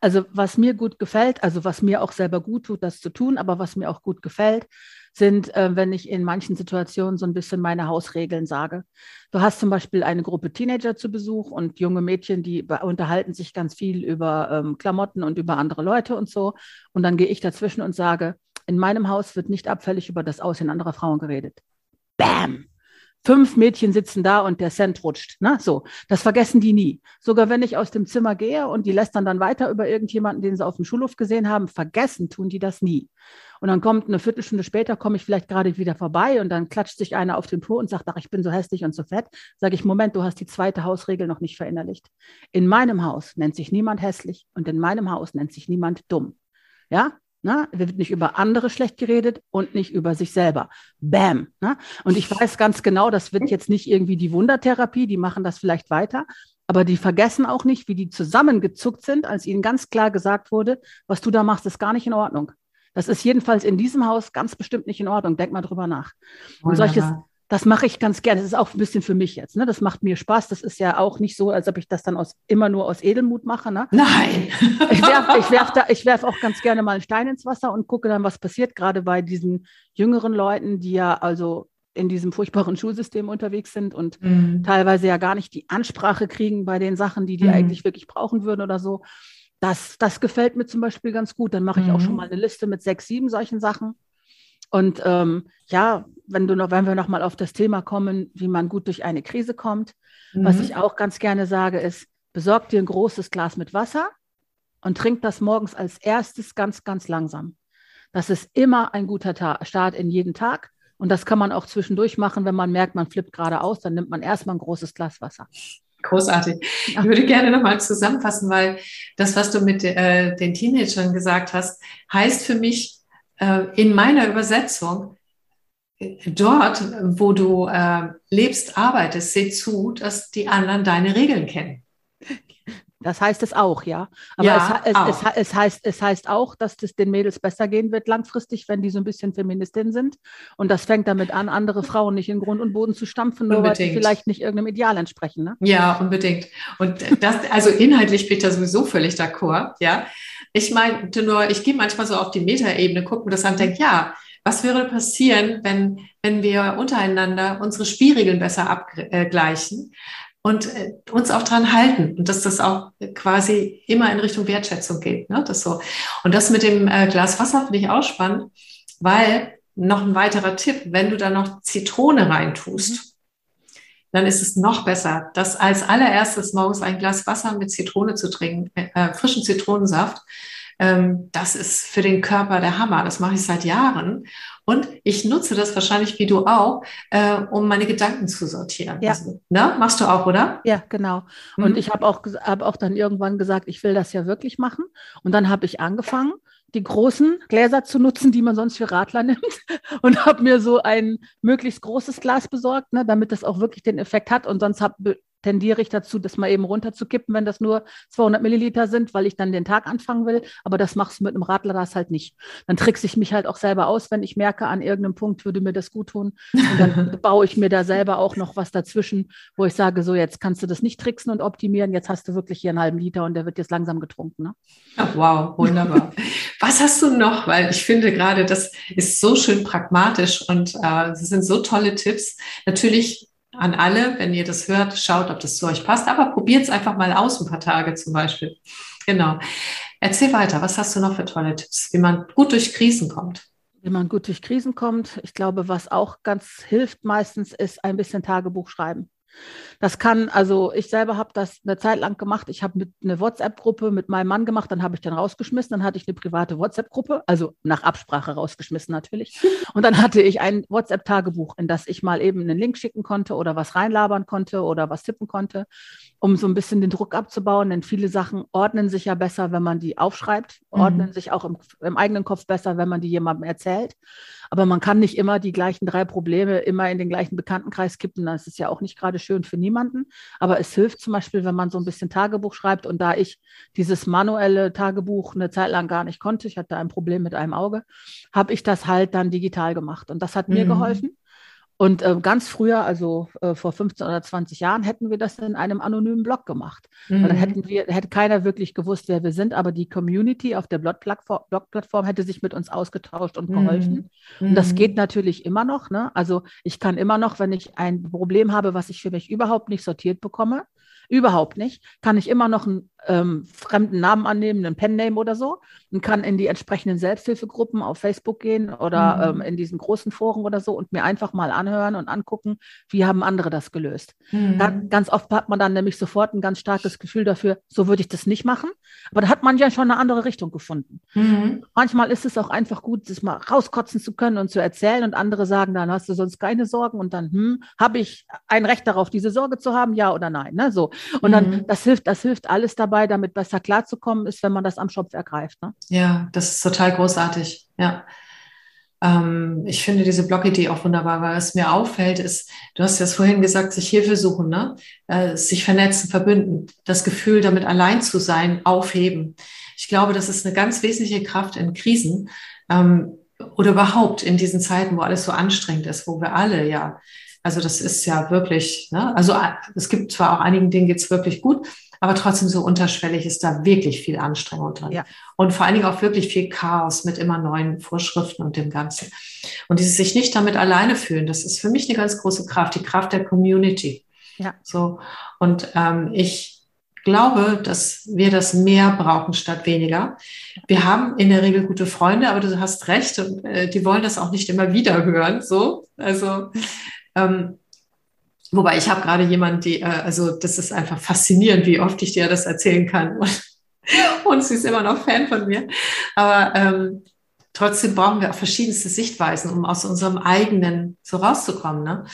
Speaker 2: Also was mir gut gefällt, also was mir auch selber gut tut, das zu tun, aber was mir auch gut gefällt, sind, äh, wenn ich in manchen Situationen so ein bisschen meine Hausregeln sage. Du hast zum Beispiel eine Gruppe Teenager zu Besuch und junge Mädchen, die unterhalten sich ganz viel über ähm, Klamotten und über andere Leute und so. Und dann gehe ich dazwischen und sage, in meinem Haus wird nicht abfällig über das Aussehen anderer Frauen geredet. Bam! Fünf Mädchen sitzen da und der Cent rutscht. Ne? So, das vergessen die nie. Sogar wenn ich aus dem Zimmer gehe und die lästern dann weiter über irgendjemanden, den sie auf dem Schulhof gesehen haben, vergessen tun die das nie. Und dann kommt eine Viertelstunde später, komme ich vielleicht gerade wieder vorbei und dann klatscht sich einer auf den Po und sagt, ach, ich bin so hässlich und so fett. Sage ich, Moment, du hast die zweite Hausregel noch nicht verinnerlicht. In meinem Haus nennt sich niemand hässlich und in meinem Haus nennt sich niemand dumm. Ja, Ne? Wird nicht über andere schlecht geredet und nicht über sich selber. Bam. Ne? Und ich weiß ganz genau, das wird jetzt nicht irgendwie die Wundertherapie, die machen das vielleicht weiter, aber die vergessen auch nicht, wie die zusammengezuckt sind, als ihnen ganz klar gesagt wurde, was du da machst, ist gar nicht in Ordnung. Das ist jedenfalls in diesem Haus ganz bestimmt nicht in Ordnung. Denk mal drüber nach. Und solches, das mache ich ganz gerne. Das ist auch ein bisschen für mich jetzt. Ne? Das macht mir Spaß. Das ist ja auch nicht so, als ob ich das dann aus, immer nur aus Edelmut mache. Ne?
Speaker 1: Nein.
Speaker 2: ich werfe ich werf ich werf auch ganz gerne mal einen Stein ins Wasser und gucke dann, was passiert, gerade bei diesen jüngeren Leuten, die ja also in diesem furchtbaren Schulsystem unterwegs sind und mhm. teilweise ja gar nicht die Ansprache kriegen bei den Sachen, die die mhm. eigentlich wirklich brauchen würden oder so. Das, das gefällt mir zum Beispiel ganz gut. Dann mache ich auch schon mhm. mal eine Liste mit sechs, sieben solchen Sachen. Und ähm, ja, wenn du noch, wenn wir noch mal auf das Thema kommen, wie man gut durch eine Krise kommt, mhm. was ich auch ganz gerne sage, ist, besorg dir ein großes Glas mit Wasser und trink das morgens als erstes ganz, ganz langsam. Das ist immer ein guter Ta Start in jeden Tag. Und das kann man auch zwischendurch machen, wenn man merkt, man flippt gerade aus, dann nimmt man erstmal ein großes Glas Wasser.
Speaker 1: Großartig. Ich würde gerne nochmal zusammenfassen, weil das, was du mit äh, den Teenagern gesagt hast, heißt für mich, in meiner Übersetzung, dort, wo du äh, lebst, arbeitest, seh zu, dass die anderen deine Regeln kennen.
Speaker 2: Das heißt es auch, ja. Aber ja, es, es, es, es, heißt, es heißt auch, dass es den Mädels besser gehen wird langfristig, wenn die so ein bisschen Feministin sind. Und das fängt damit an, andere Frauen nicht in Grund und Boden zu stampfen, nur unbedingt. weil sie vielleicht nicht irgendeinem Ideal entsprechen. Ne?
Speaker 1: Ja, unbedingt. Und das, also inhaltlich bin ich da sowieso völlig d'accord, ja. Ich meine, nur, ich gehe manchmal so auf die Metaebene, gucke mir das an und denke, ja, was würde passieren, wenn, wenn wir untereinander unsere Spielregeln besser abgleichen und äh, uns auch dran halten und dass das auch quasi immer in Richtung Wertschätzung geht. Ne? Das so. Und das mit dem äh, Glas Wasser finde ich auch spannend, weil noch ein weiterer Tipp, wenn du da noch Zitrone reintust, mhm dann ist es noch besser, das als allererstes morgens ein Glas Wasser mit Zitrone zu trinken, äh, frischen Zitronensaft. Ähm, das ist für den Körper der Hammer. Das mache ich seit Jahren. Und ich nutze das wahrscheinlich wie du auch, äh, um meine Gedanken zu sortieren. Ja. Also, ne? Machst du auch, oder?
Speaker 2: Ja, genau. Und mhm. ich habe auch, hab auch dann irgendwann gesagt, ich will das ja wirklich machen. Und dann habe ich angefangen die großen Gläser zu nutzen, die man sonst für Radler nimmt und habe mir so ein möglichst großes Glas besorgt, ne, damit das auch wirklich den Effekt hat. Und sonst habe tendiere ich dazu, das mal eben runterzukippen, wenn das nur 200 Milliliter sind, weil ich dann den Tag anfangen will. Aber das machst du mit einem Radler halt nicht. Dann trickse ich mich halt auch selber aus, wenn ich merke, an irgendeinem Punkt würde mir das gut tun. Und dann baue ich mir da selber auch noch was dazwischen, wo ich sage, so jetzt kannst du das nicht tricksen und optimieren. Jetzt hast du wirklich hier einen halben Liter und der wird jetzt langsam getrunken. Ne?
Speaker 1: Ach, wow, wunderbar. was hast du noch? Weil ich finde gerade, das ist so schön pragmatisch und äh, das sind so tolle Tipps. Natürlich an alle, wenn ihr das hört, schaut, ob das zu euch passt, aber probiert es einfach mal aus, ein paar Tage zum Beispiel. Genau. Erzähl weiter, was hast du noch für tolle Tipps, wie man gut durch Krisen kommt?
Speaker 2: Wenn man gut durch Krisen kommt, ich glaube, was auch ganz hilft meistens, ist ein bisschen Tagebuch schreiben. Das kann, also ich selber habe das eine Zeit lang gemacht. Ich habe eine WhatsApp-Gruppe mit meinem Mann gemacht, dann habe ich den rausgeschmissen, dann hatte ich eine private WhatsApp-Gruppe, also nach Absprache rausgeschmissen natürlich. Und dann hatte ich ein WhatsApp-Tagebuch, in das ich mal eben einen Link schicken konnte oder was reinlabern konnte oder was tippen konnte, um so ein bisschen den Druck abzubauen. Denn viele Sachen ordnen sich ja besser, wenn man die aufschreibt, ordnen mhm. sich auch im, im eigenen Kopf besser, wenn man die jemandem erzählt. Aber man kann nicht immer die gleichen drei Probleme immer in den gleichen Bekanntenkreis kippen. Das ist ja auch nicht gerade schön für niemanden. Aber es hilft zum Beispiel, wenn man so ein bisschen Tagebuch schreibt. Und da ich dieses manuelle Tagebuch eine Zeit lang gar nicht konnte, ich hatte ein Problem mit einem Auge, habe ich das halt dann digital gemacht. Und das hat mhm. mir geholfen. Und äh, ganz früher, also äh, vor 15 oder 20 Jahren, hätten wir das in einem anonymen Blog gemacht. Mhm. Weil dann hätten wir, hätte keiner wirklich gewusst, wer wir sind, aber die Community auf der Blog-Plattform hätte sich mit uns ausgetauscht und geholfen. Mhm. Und das geht mhm. natürlich immer noch. Ne? Also ich kann immer noch, wenn ich ein Problem habe, was ich für mich überhaupt nicht sortiert bekomme, überhaupt nicht, kann ich immer noch einen ähm, fremden Namen annehmen, einen Pen-Name oder so und kann in die entsprechenden Selbsthilfegruppen auf Facebook gehen oder mhm. ähm, in diesen großen Foren oder so und mir einfach mal anhören und angucken, wie haben andere das gelöst. Mhm. Da, ganz oft hat man dann nämlich sofort ein ganz starkes Gefühl dafür, so würde ich das nicht machen, aber da hat man ja schon eine andere Richtung gefunden. Mhm. Manchmal ist es auch einfach gut, das mal rauskotzen zu können und zu erzählen und andere sagen, dann hast du sonst keine Sorgen und dann, hm, habe ich ein Recht darauf, diese Sorge zu haben, ja oder nein, ne? so. Und dann, mhm. das hilft, das hilft alles dabei, dabei, damit besser klarzukommen, ist, wenn man das am Schopf ergreift. Ne?
Speaker 1: Ja, das ist total großartig. Ja. Ähm, ich finde diese Blog-Idee auch wunderbar, weil es mir auffällt, ist, du hast ja vorhin gesagt, sich Hilfe suchen, ne? Äh, sich vernetzen, verbünden, das Gefühl, damit allein zu sein, aufheben. Ich glaube, das ist eine ganz wesentliche Kraft in Krisen ähm, oder überhaupt in diesen Zeiten, wo alles so anstrengend ist, wo wir alle ja also das ist ja wirklich, ne? also äh, es gibt zwar auch einigen Dingen geht es wirklich gut, aber trotzdem so unterschwellig ist da wirklich viel Anstrengung drin. Ja. Und vor allen Dingen auch wirklich viel Chaos mit immer neuen Vorschriften und dem Ganzen. Und dieses sich nicht damit alleine fühlen, das ist für mich eine ganz große Kraft, die Kraft der Community. Ja. So. Und ähm, ich glaube, dass wir das mehr brauchen statt weniger. Wir haben in der Regel gute Freunde, aber du hast recht und äh, die wollen das auch nicht immer wieder hören. So, also ähm, Wobei ich habe gerade jemanden, die, äh, also das ist einfach faszinierend, wie oft ich dir das erzählen kann. Und, und sie ist immer noch Fan von mir. Aber ähm, trotzdem brauchen wir auch verschiedenste Sichtweisen, um aus unserem eigenen so rauszukommen. Ne?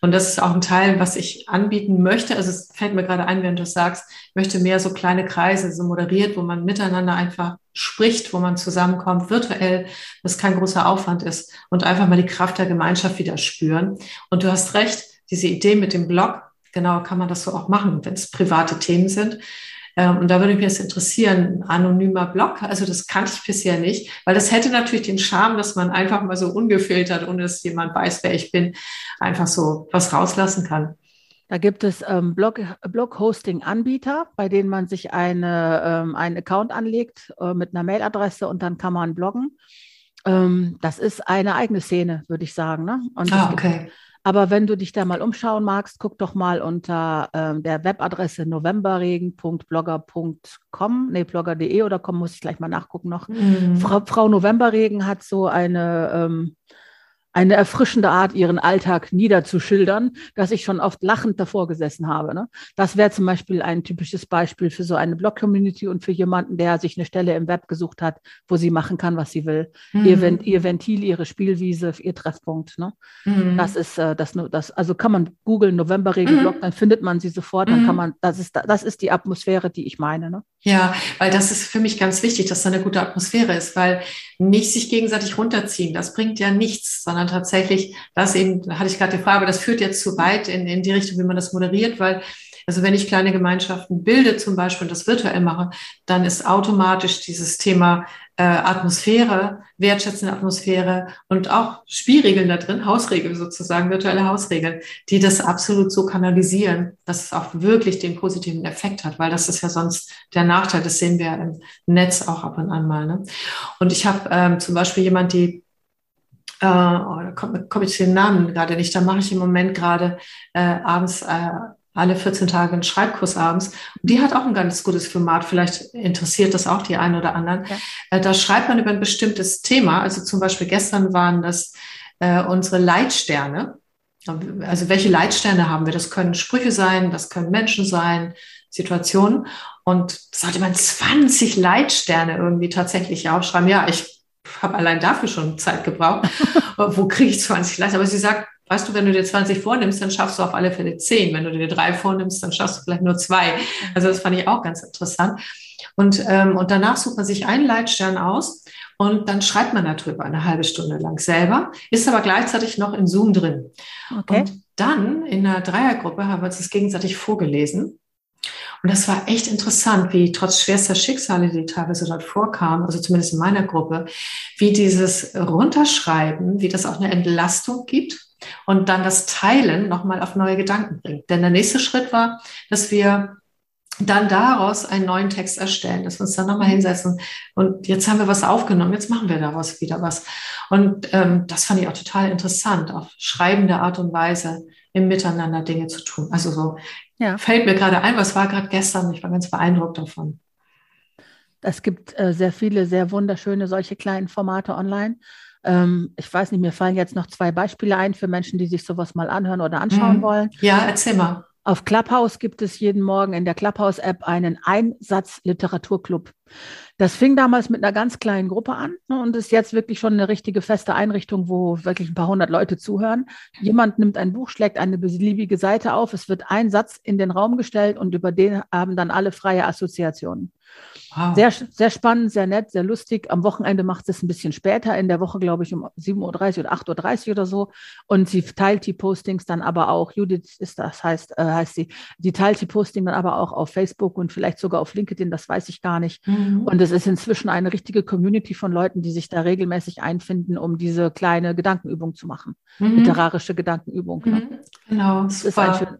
Speaker 1: Und das ist auch ein Teil, was ich anbieten möchte. Also es fällt mir gerade ein, wenn du sagst, ich möchte mehr so kleine Kreise, so moderiert, wo man miteinander einfach spricht, wo man zusammenkommt, virtuell, was kein großer Aufwand ist und einfach mal die Kraft der Gemeinschaft wieder spüren. Und du hast recht, diese Idee mit dem Blog, genau kann man das so auch machen, wenn es private Themen sind. Ähm, und da würde mich jetzt interessieren, anonymer Blog, also das kannte ich bisher nicht, weil das hätte natürlich den Charme, dass man einfach mal so ungefiltert, ohne dass jemand weiß, wer ich bin, einfach so was rauslassen kann.
Speaker 2: Da gibt es ähm, Blog, Blog-Hosting-Anbieter, bei denen man sich eine, ähm, einen Account anlegt äh, mit einer Mailadresse und dann kann man bloggen. Ähm, das ist eine eigene Szene, würde ich sagen. Ne? Und ah, okay. Gibt, aber wenn du dich da mal umschauen magst, guck doch mal unter ähm, der Webadresse novemberregen.blogger.com, nee, blogger.de oder komm, muss ich gleich mal nachgucken noch. Mhm. Frau, Frau Novemberregen hat so eine ähm, eine erfrischende Art, ihren Alltag niederzuschildern, dass ich schon oft lachend davor gesessen habe. Ne? Das wäre zum Beispiel ein typisches Beispiel für so eine Blog-Community und für jemanden, der sich eine Stelle im Web gesucht hat, wo sie machen kann, was sie will. Mhm. Ihr, ihr, Ventil, ihre Spielwiese, ihr Treffpunkt. Ne? Mhm. Das ist äh, das, das, also kann man googeln, Novemberregen-Blog, mhm. dann findet man sie sofort, dann kann mhm. man, das ist, das ist die Atmosphäre, die ich meine. Ne?
Speaker 1: Ja, weil das ist für mich ganz wichtig, dass da eine gute Atmosphäre ist, weil nicht sich gegenseitig runterziehen, das bringt ja nichts, sondern tatsächlich, das eben, da hatte ich gerade die Frage, das führt jetzt zu weit in, in die Richtung, wie man das moderiert, weil also wenn ich kleine Gemeinschaften bilde zum Beispiel und das virtuell mache, dann ist automatisch dieses Thema äh, Atmosphäre, wertschätzende Atmosphäre und auch Spielregeln da drin, Hausregeln sozusagen, virtuelle Hausregeln, die das absolut so kanalisieren, dass es auch wirklich den positiven Effekt hat, weil das ist ja sonst der Nachteil, das sehen wir im Netz auch ab und an mal. Ne? Und ich habe ähm, zum Beispiel jemand, die äh, oh, da komme komm ich zu den Namen gerade nicht. Da mache ich im Moment gerade äh, abends äh, alle 14 Tage einen Schreibkurs abends. Und die hat auch ein ganz gutes Format. Vielleicht interessiert das auch die einen oder anderen. Ja. Äh, da schreibt man über ein bestimmtes Thema. Also zum Beispiel gestern waren das äh, unsere Leitsterne. Also welche Leitsterne haben wir? Das können Sprüche sein, das können Menschen sein, Situationen. Und sollte man 20 Leitsterne irgendwie tatsächlich aufschreiben? Ja, ich habe allein dafür schon Zeit gebraucht. Wo kriege ich 20 Leitsterne? Aber sie sagt, weißt du, wenn du dir 20 vornimmst, dann schaffst du auf alle Fälle 10. Wenn du dir drei vornimmst, dann schaffst du vielleicht nur zwei. Also das fand ich auch ganz interessant. Und, ähm, und danach sucht man sich einen Leitstern aus und dann schreibt man darüber eine halbe Stunde lang selber, ist aber gleichzeitig noch in Zoom drin. Okay. Und dann in einer Dreiergruppe haben wir uns das gegenseitig vorgelesen. Und das war echt interessant, wie trotz schwerster Schicksale, die teilweise dort vorkamen, also zumindest in meiner Gruppe, wie dieses Runterschreiben, wie das auch eine Entlastung gibt und dann das Teilen nochmal auf neue Gedanken bringt. Denn der nächste Schritt war, dass wir dann daraus einen neuen Text erstellen, dass wir uns dann nochmal hinsetzen und jetzt haben wir was aufgenommen, jetzt machen wir daraus wieder was. Und ähm, das fand ich auch total interessant, auf schreibende Art und Weise im Miteinander Dinge zu tun. Also so ja. fällt mir gerade ein, was war gerade gestern, ich war ganz beeindruckt davon.
Speaker 2: Es gibt äh, sehr viele, sehr wunderschöne solche kleinen Formate online. Ähm, ich weiß nicht, mir fallen jetzt noch zwei Beispiele ein für Menschen, die sich sowas mal anhören oder anschauen mhm. wollen.
Speaker 1: Ja, erzähl mal.
Speaker 2: Auf Clubhouse gibt es jeden Morgen in der Clubhouse-App einen Einsatz-Literaturclub. Das fing damals mit einer ganz kleinen Gruppe an ne, und ist jetzt wirklich schon eine richtige feste Einrichtung, wo wirklich ein paar hundert Leute zuhören. Jemand nimmt ein Buch, schlägt eine beliebige Seite auf, es wird ein Satz in den Raum gestellt und über den haben dann alle freie Assoziationen. Wow. Sehr, sehr spannend, sehr nett, sehr lustig. Am Wochenende macht es ein bisschen später, in der Woche, glaube ich, um 7.30 Uhr oder 8.30 Uhr oder so. Und sie teilt die Postings dann aber auch, Judith ist das, heißt, äh, heißt sie, die teilt die Posting dann aber auch auf Facebook und vielleicht sogar auf LinkedIn, das weiß ich gar nicht. Mhm. Und es ist inzwischen eine richtige Community von Leuten, die sich da regelmäßig einfinden, um diese kleine Gedankenübung zu machen. Mhm. Literarische Gedankenübung. Ne? Mhm. Genau, das super. ist ein schön,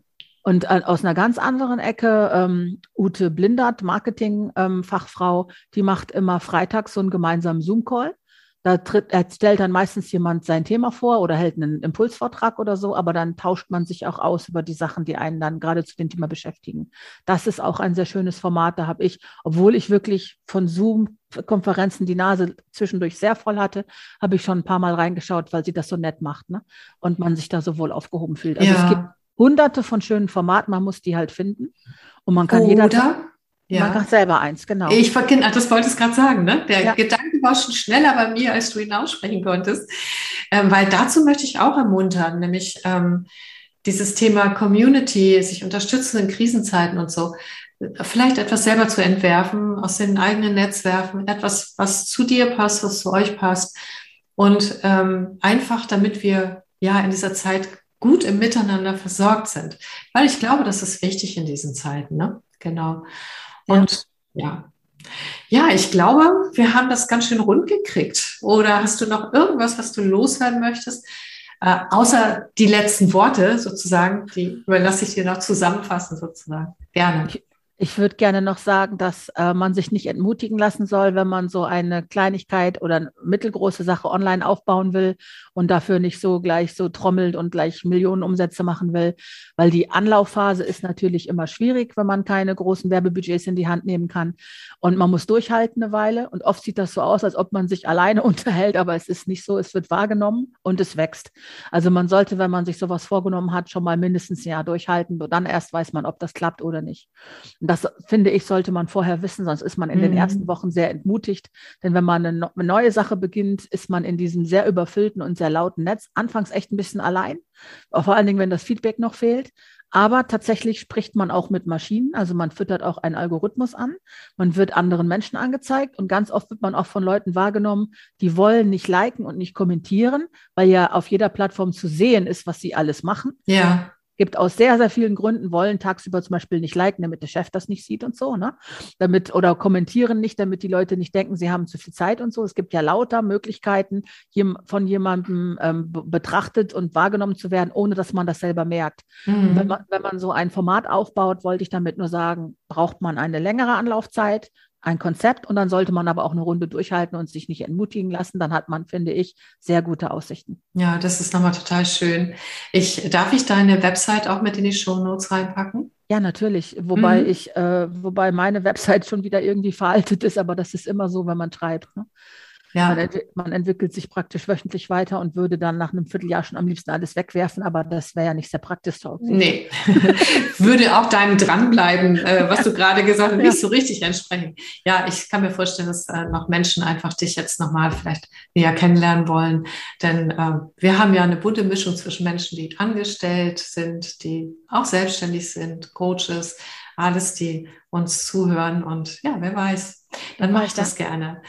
Speaker 2: und äh, aus einer ganz anderen Ecke, ähm, Ute Blindert, Marketing-Fachfrau, ähm, die macht immer freitags so einen gemeinsamen Zoom-Call. Da tritt, stellt dann meistens jemand sein Thema vor oder hält einen Impulsvortrag oder so, aber dann tauscht man sich auch aus über die Sachen, die einen dann gerade zu dem Thema beschäftigen. Das ist auch ein sehr schönes Format. Da habe ich, obwohl ich wirklich von Zoom-Konferenzen die Nase zwischendurch sehr voll hatte, habe ich schon ein paar Mal reingeschaut, weil sie das so nett macht ne? und man sich da so wohl aufgehoben fühlt. Also ja. es gibt hunderte von schönen Formaten, man muss die halt finden. Und man kann jeder. Ja. Man kann selber eins, genau.
Speaker 1: Ich das wollte ich gerade sagen, ne? Der ja. Gedanke war schon schneller bei mir, als du ihn aussprechen konntest. Ähm, weil dazu möchte ich auch ermuntern, nämlich ähm, dieses Thema Community, sich unterstützen in Krisenzeiten und so. Vielleicht etwas selber zu entwerfen aus den eigenen Netzwerken, etwas, was zu dir passt, was zu euch passt. Und ähm, einfach, damit wir ja in dieser Zeit gut im Miteinander versorgt sind. Weil ich glaube, das ist wichtig in diesen Zeiten. Ne? Genau. Und ja. ja. Ja, ich glaube, wir haben das ganz schön rund gekriegt. Oder hast du noch irgendwas, was du loswerden möchtest? Äh, außer die letzten Worte sozusagen, die überlasse ich dir noch zusammenfassen sozusagen. Gerne.
Speaker 2: Ich, ich würde gerne noch sagen, dass äh, man sich nicht entmutigen lassen soll, wenn man so eine Kleinigkeit oder eine mittelgroße Sache online aufbauen will und dafür nicht so gleich so trommelt und gleich Millionen Umsätze machen will, weil die Anlaufphase ist natürlich immer schwierig, wenn man keine großen Werbebudgets in die Hand nehmen kann. Und man muss durchhalten eine Weile. Und oft sieht das so aus, als ob man sich alleine unterhält, aber es ist nicht so, es wird wahrgenommen und es wächst. Also man sollte, wenn man sich sowas vorgenommen hat, schon mal mindestens ein Jahr durchhalten, dann erst weiß man, ob das klappt oder nicht das finde ich, sollte man vorher wissen, sonst ist man in mhm. den ersten Wochen sehr entmutigt. Denn wenn man eine, eine neue Sache beginnt, ist man in diesem sehr überfüllten und sehr lauten Netz anfangs echt ein bisschen allein. Vor allen Dingen, wenn das Feedback noch fehlt. Aber tatsächlich spricht man auch mit Maschinen, also man füttert auch einen Algorithmus an, man wird anderen Menschen angezeigt und ganz oft wird man auch von Leuten wahrgenommen, die wollen nicht liken und nicht kommentieren, weil ja auf jeder Plattform zu sehen ist, was sie alles machen.
Speaker 1: Ja
Speaker 2: gibt aus sehr, sehr vielen Gründen, wollen tagsüber zum Beispiel nicht liken, damit der Chef das nicht sieht und so, ne? Damit, oder kommentieren nicht, damit die Leute nicht denken, sie haben zu viel Zeit und so. Es gibt ja lauter Möglichkeiten, von jemandem ähm, betrachtet und wahrgenommen zu werden, ohne dass man das selber merkt. Mhm. Wenn, man, wenn man so ein Format aufbaut, wollte ich damit nur sagen, braucht man eine längere Anlaufzeit, ein Konzept und dann sollte man aber auch eine Runde durchhalten und sich nicht entmutigen lassen. Dann hat man, finde ich, sehr gute Aussichten.
Speaker 1: Ja, das ist nochmal total schön. Ich, darf ich deine Website auch mit in die Show Notes reinpacken?
Speaker 2: Ja, natürlich. Wobei mhm. ich, äh, wobei meine Website schon wieder irgendwie veraltet ist, aber das ist immer so, wenn man schreibt. Ne? Ja. Man, ent man, entwickelt sich praktisch wöchentlich weiter und würde dann nach einem Vierteljahr schon am liebsten alles wegwerfen, aber das wäre ja nicht sehr praktisch.
Speaker 1: Nee, würde auch deinem Dranbleiben, äh, was du gerade gesagt hast, ja. nicht so richtig entsprechen. Ja, ich kann mir vorstellen, dass äh, noch Menschen einfach dich jetzt nochmal vielleicht näher kennenlernen wollen, denn äh, wir haben ja eine bunte Mischung zwischen Menschen, die angestellt sind, die auch selbstständig sind, Coaches, alles, die uns zuhören und ja, wer weiß, dann mache ich das gerne.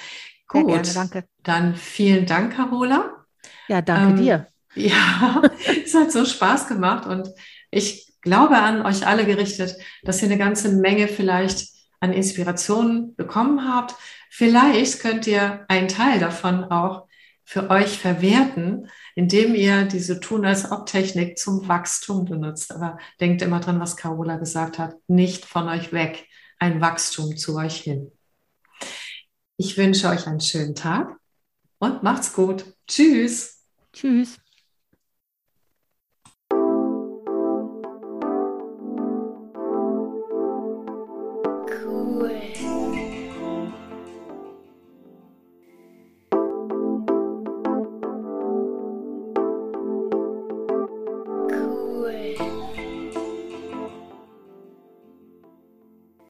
Speaker 1: Gut, gerne, danke. Dann vielen Dank, Carola.
Speaker 2: Ja, danke ähm, dir.
Speaker 1: Ja, es hat so Spaß gemacht und ich glaube an euch alle gerichtet, dass ihr eine ganze Menge vielleicht an Inspirationen bekommen habt. Vielleicht könnt ihr einen Teil davon auch für euch verwerten, indem ihr diese Tun als Ob-Technik zum Wachstum benutzt. Aber denkt immer dran, was Carola gesagt hat. Nicht von euch weg, ein Wachstum zu euch hin. Ich wünsche euch einen schönen Tag und macht's gut. Tschüss.
Speaker 2: Tschüss.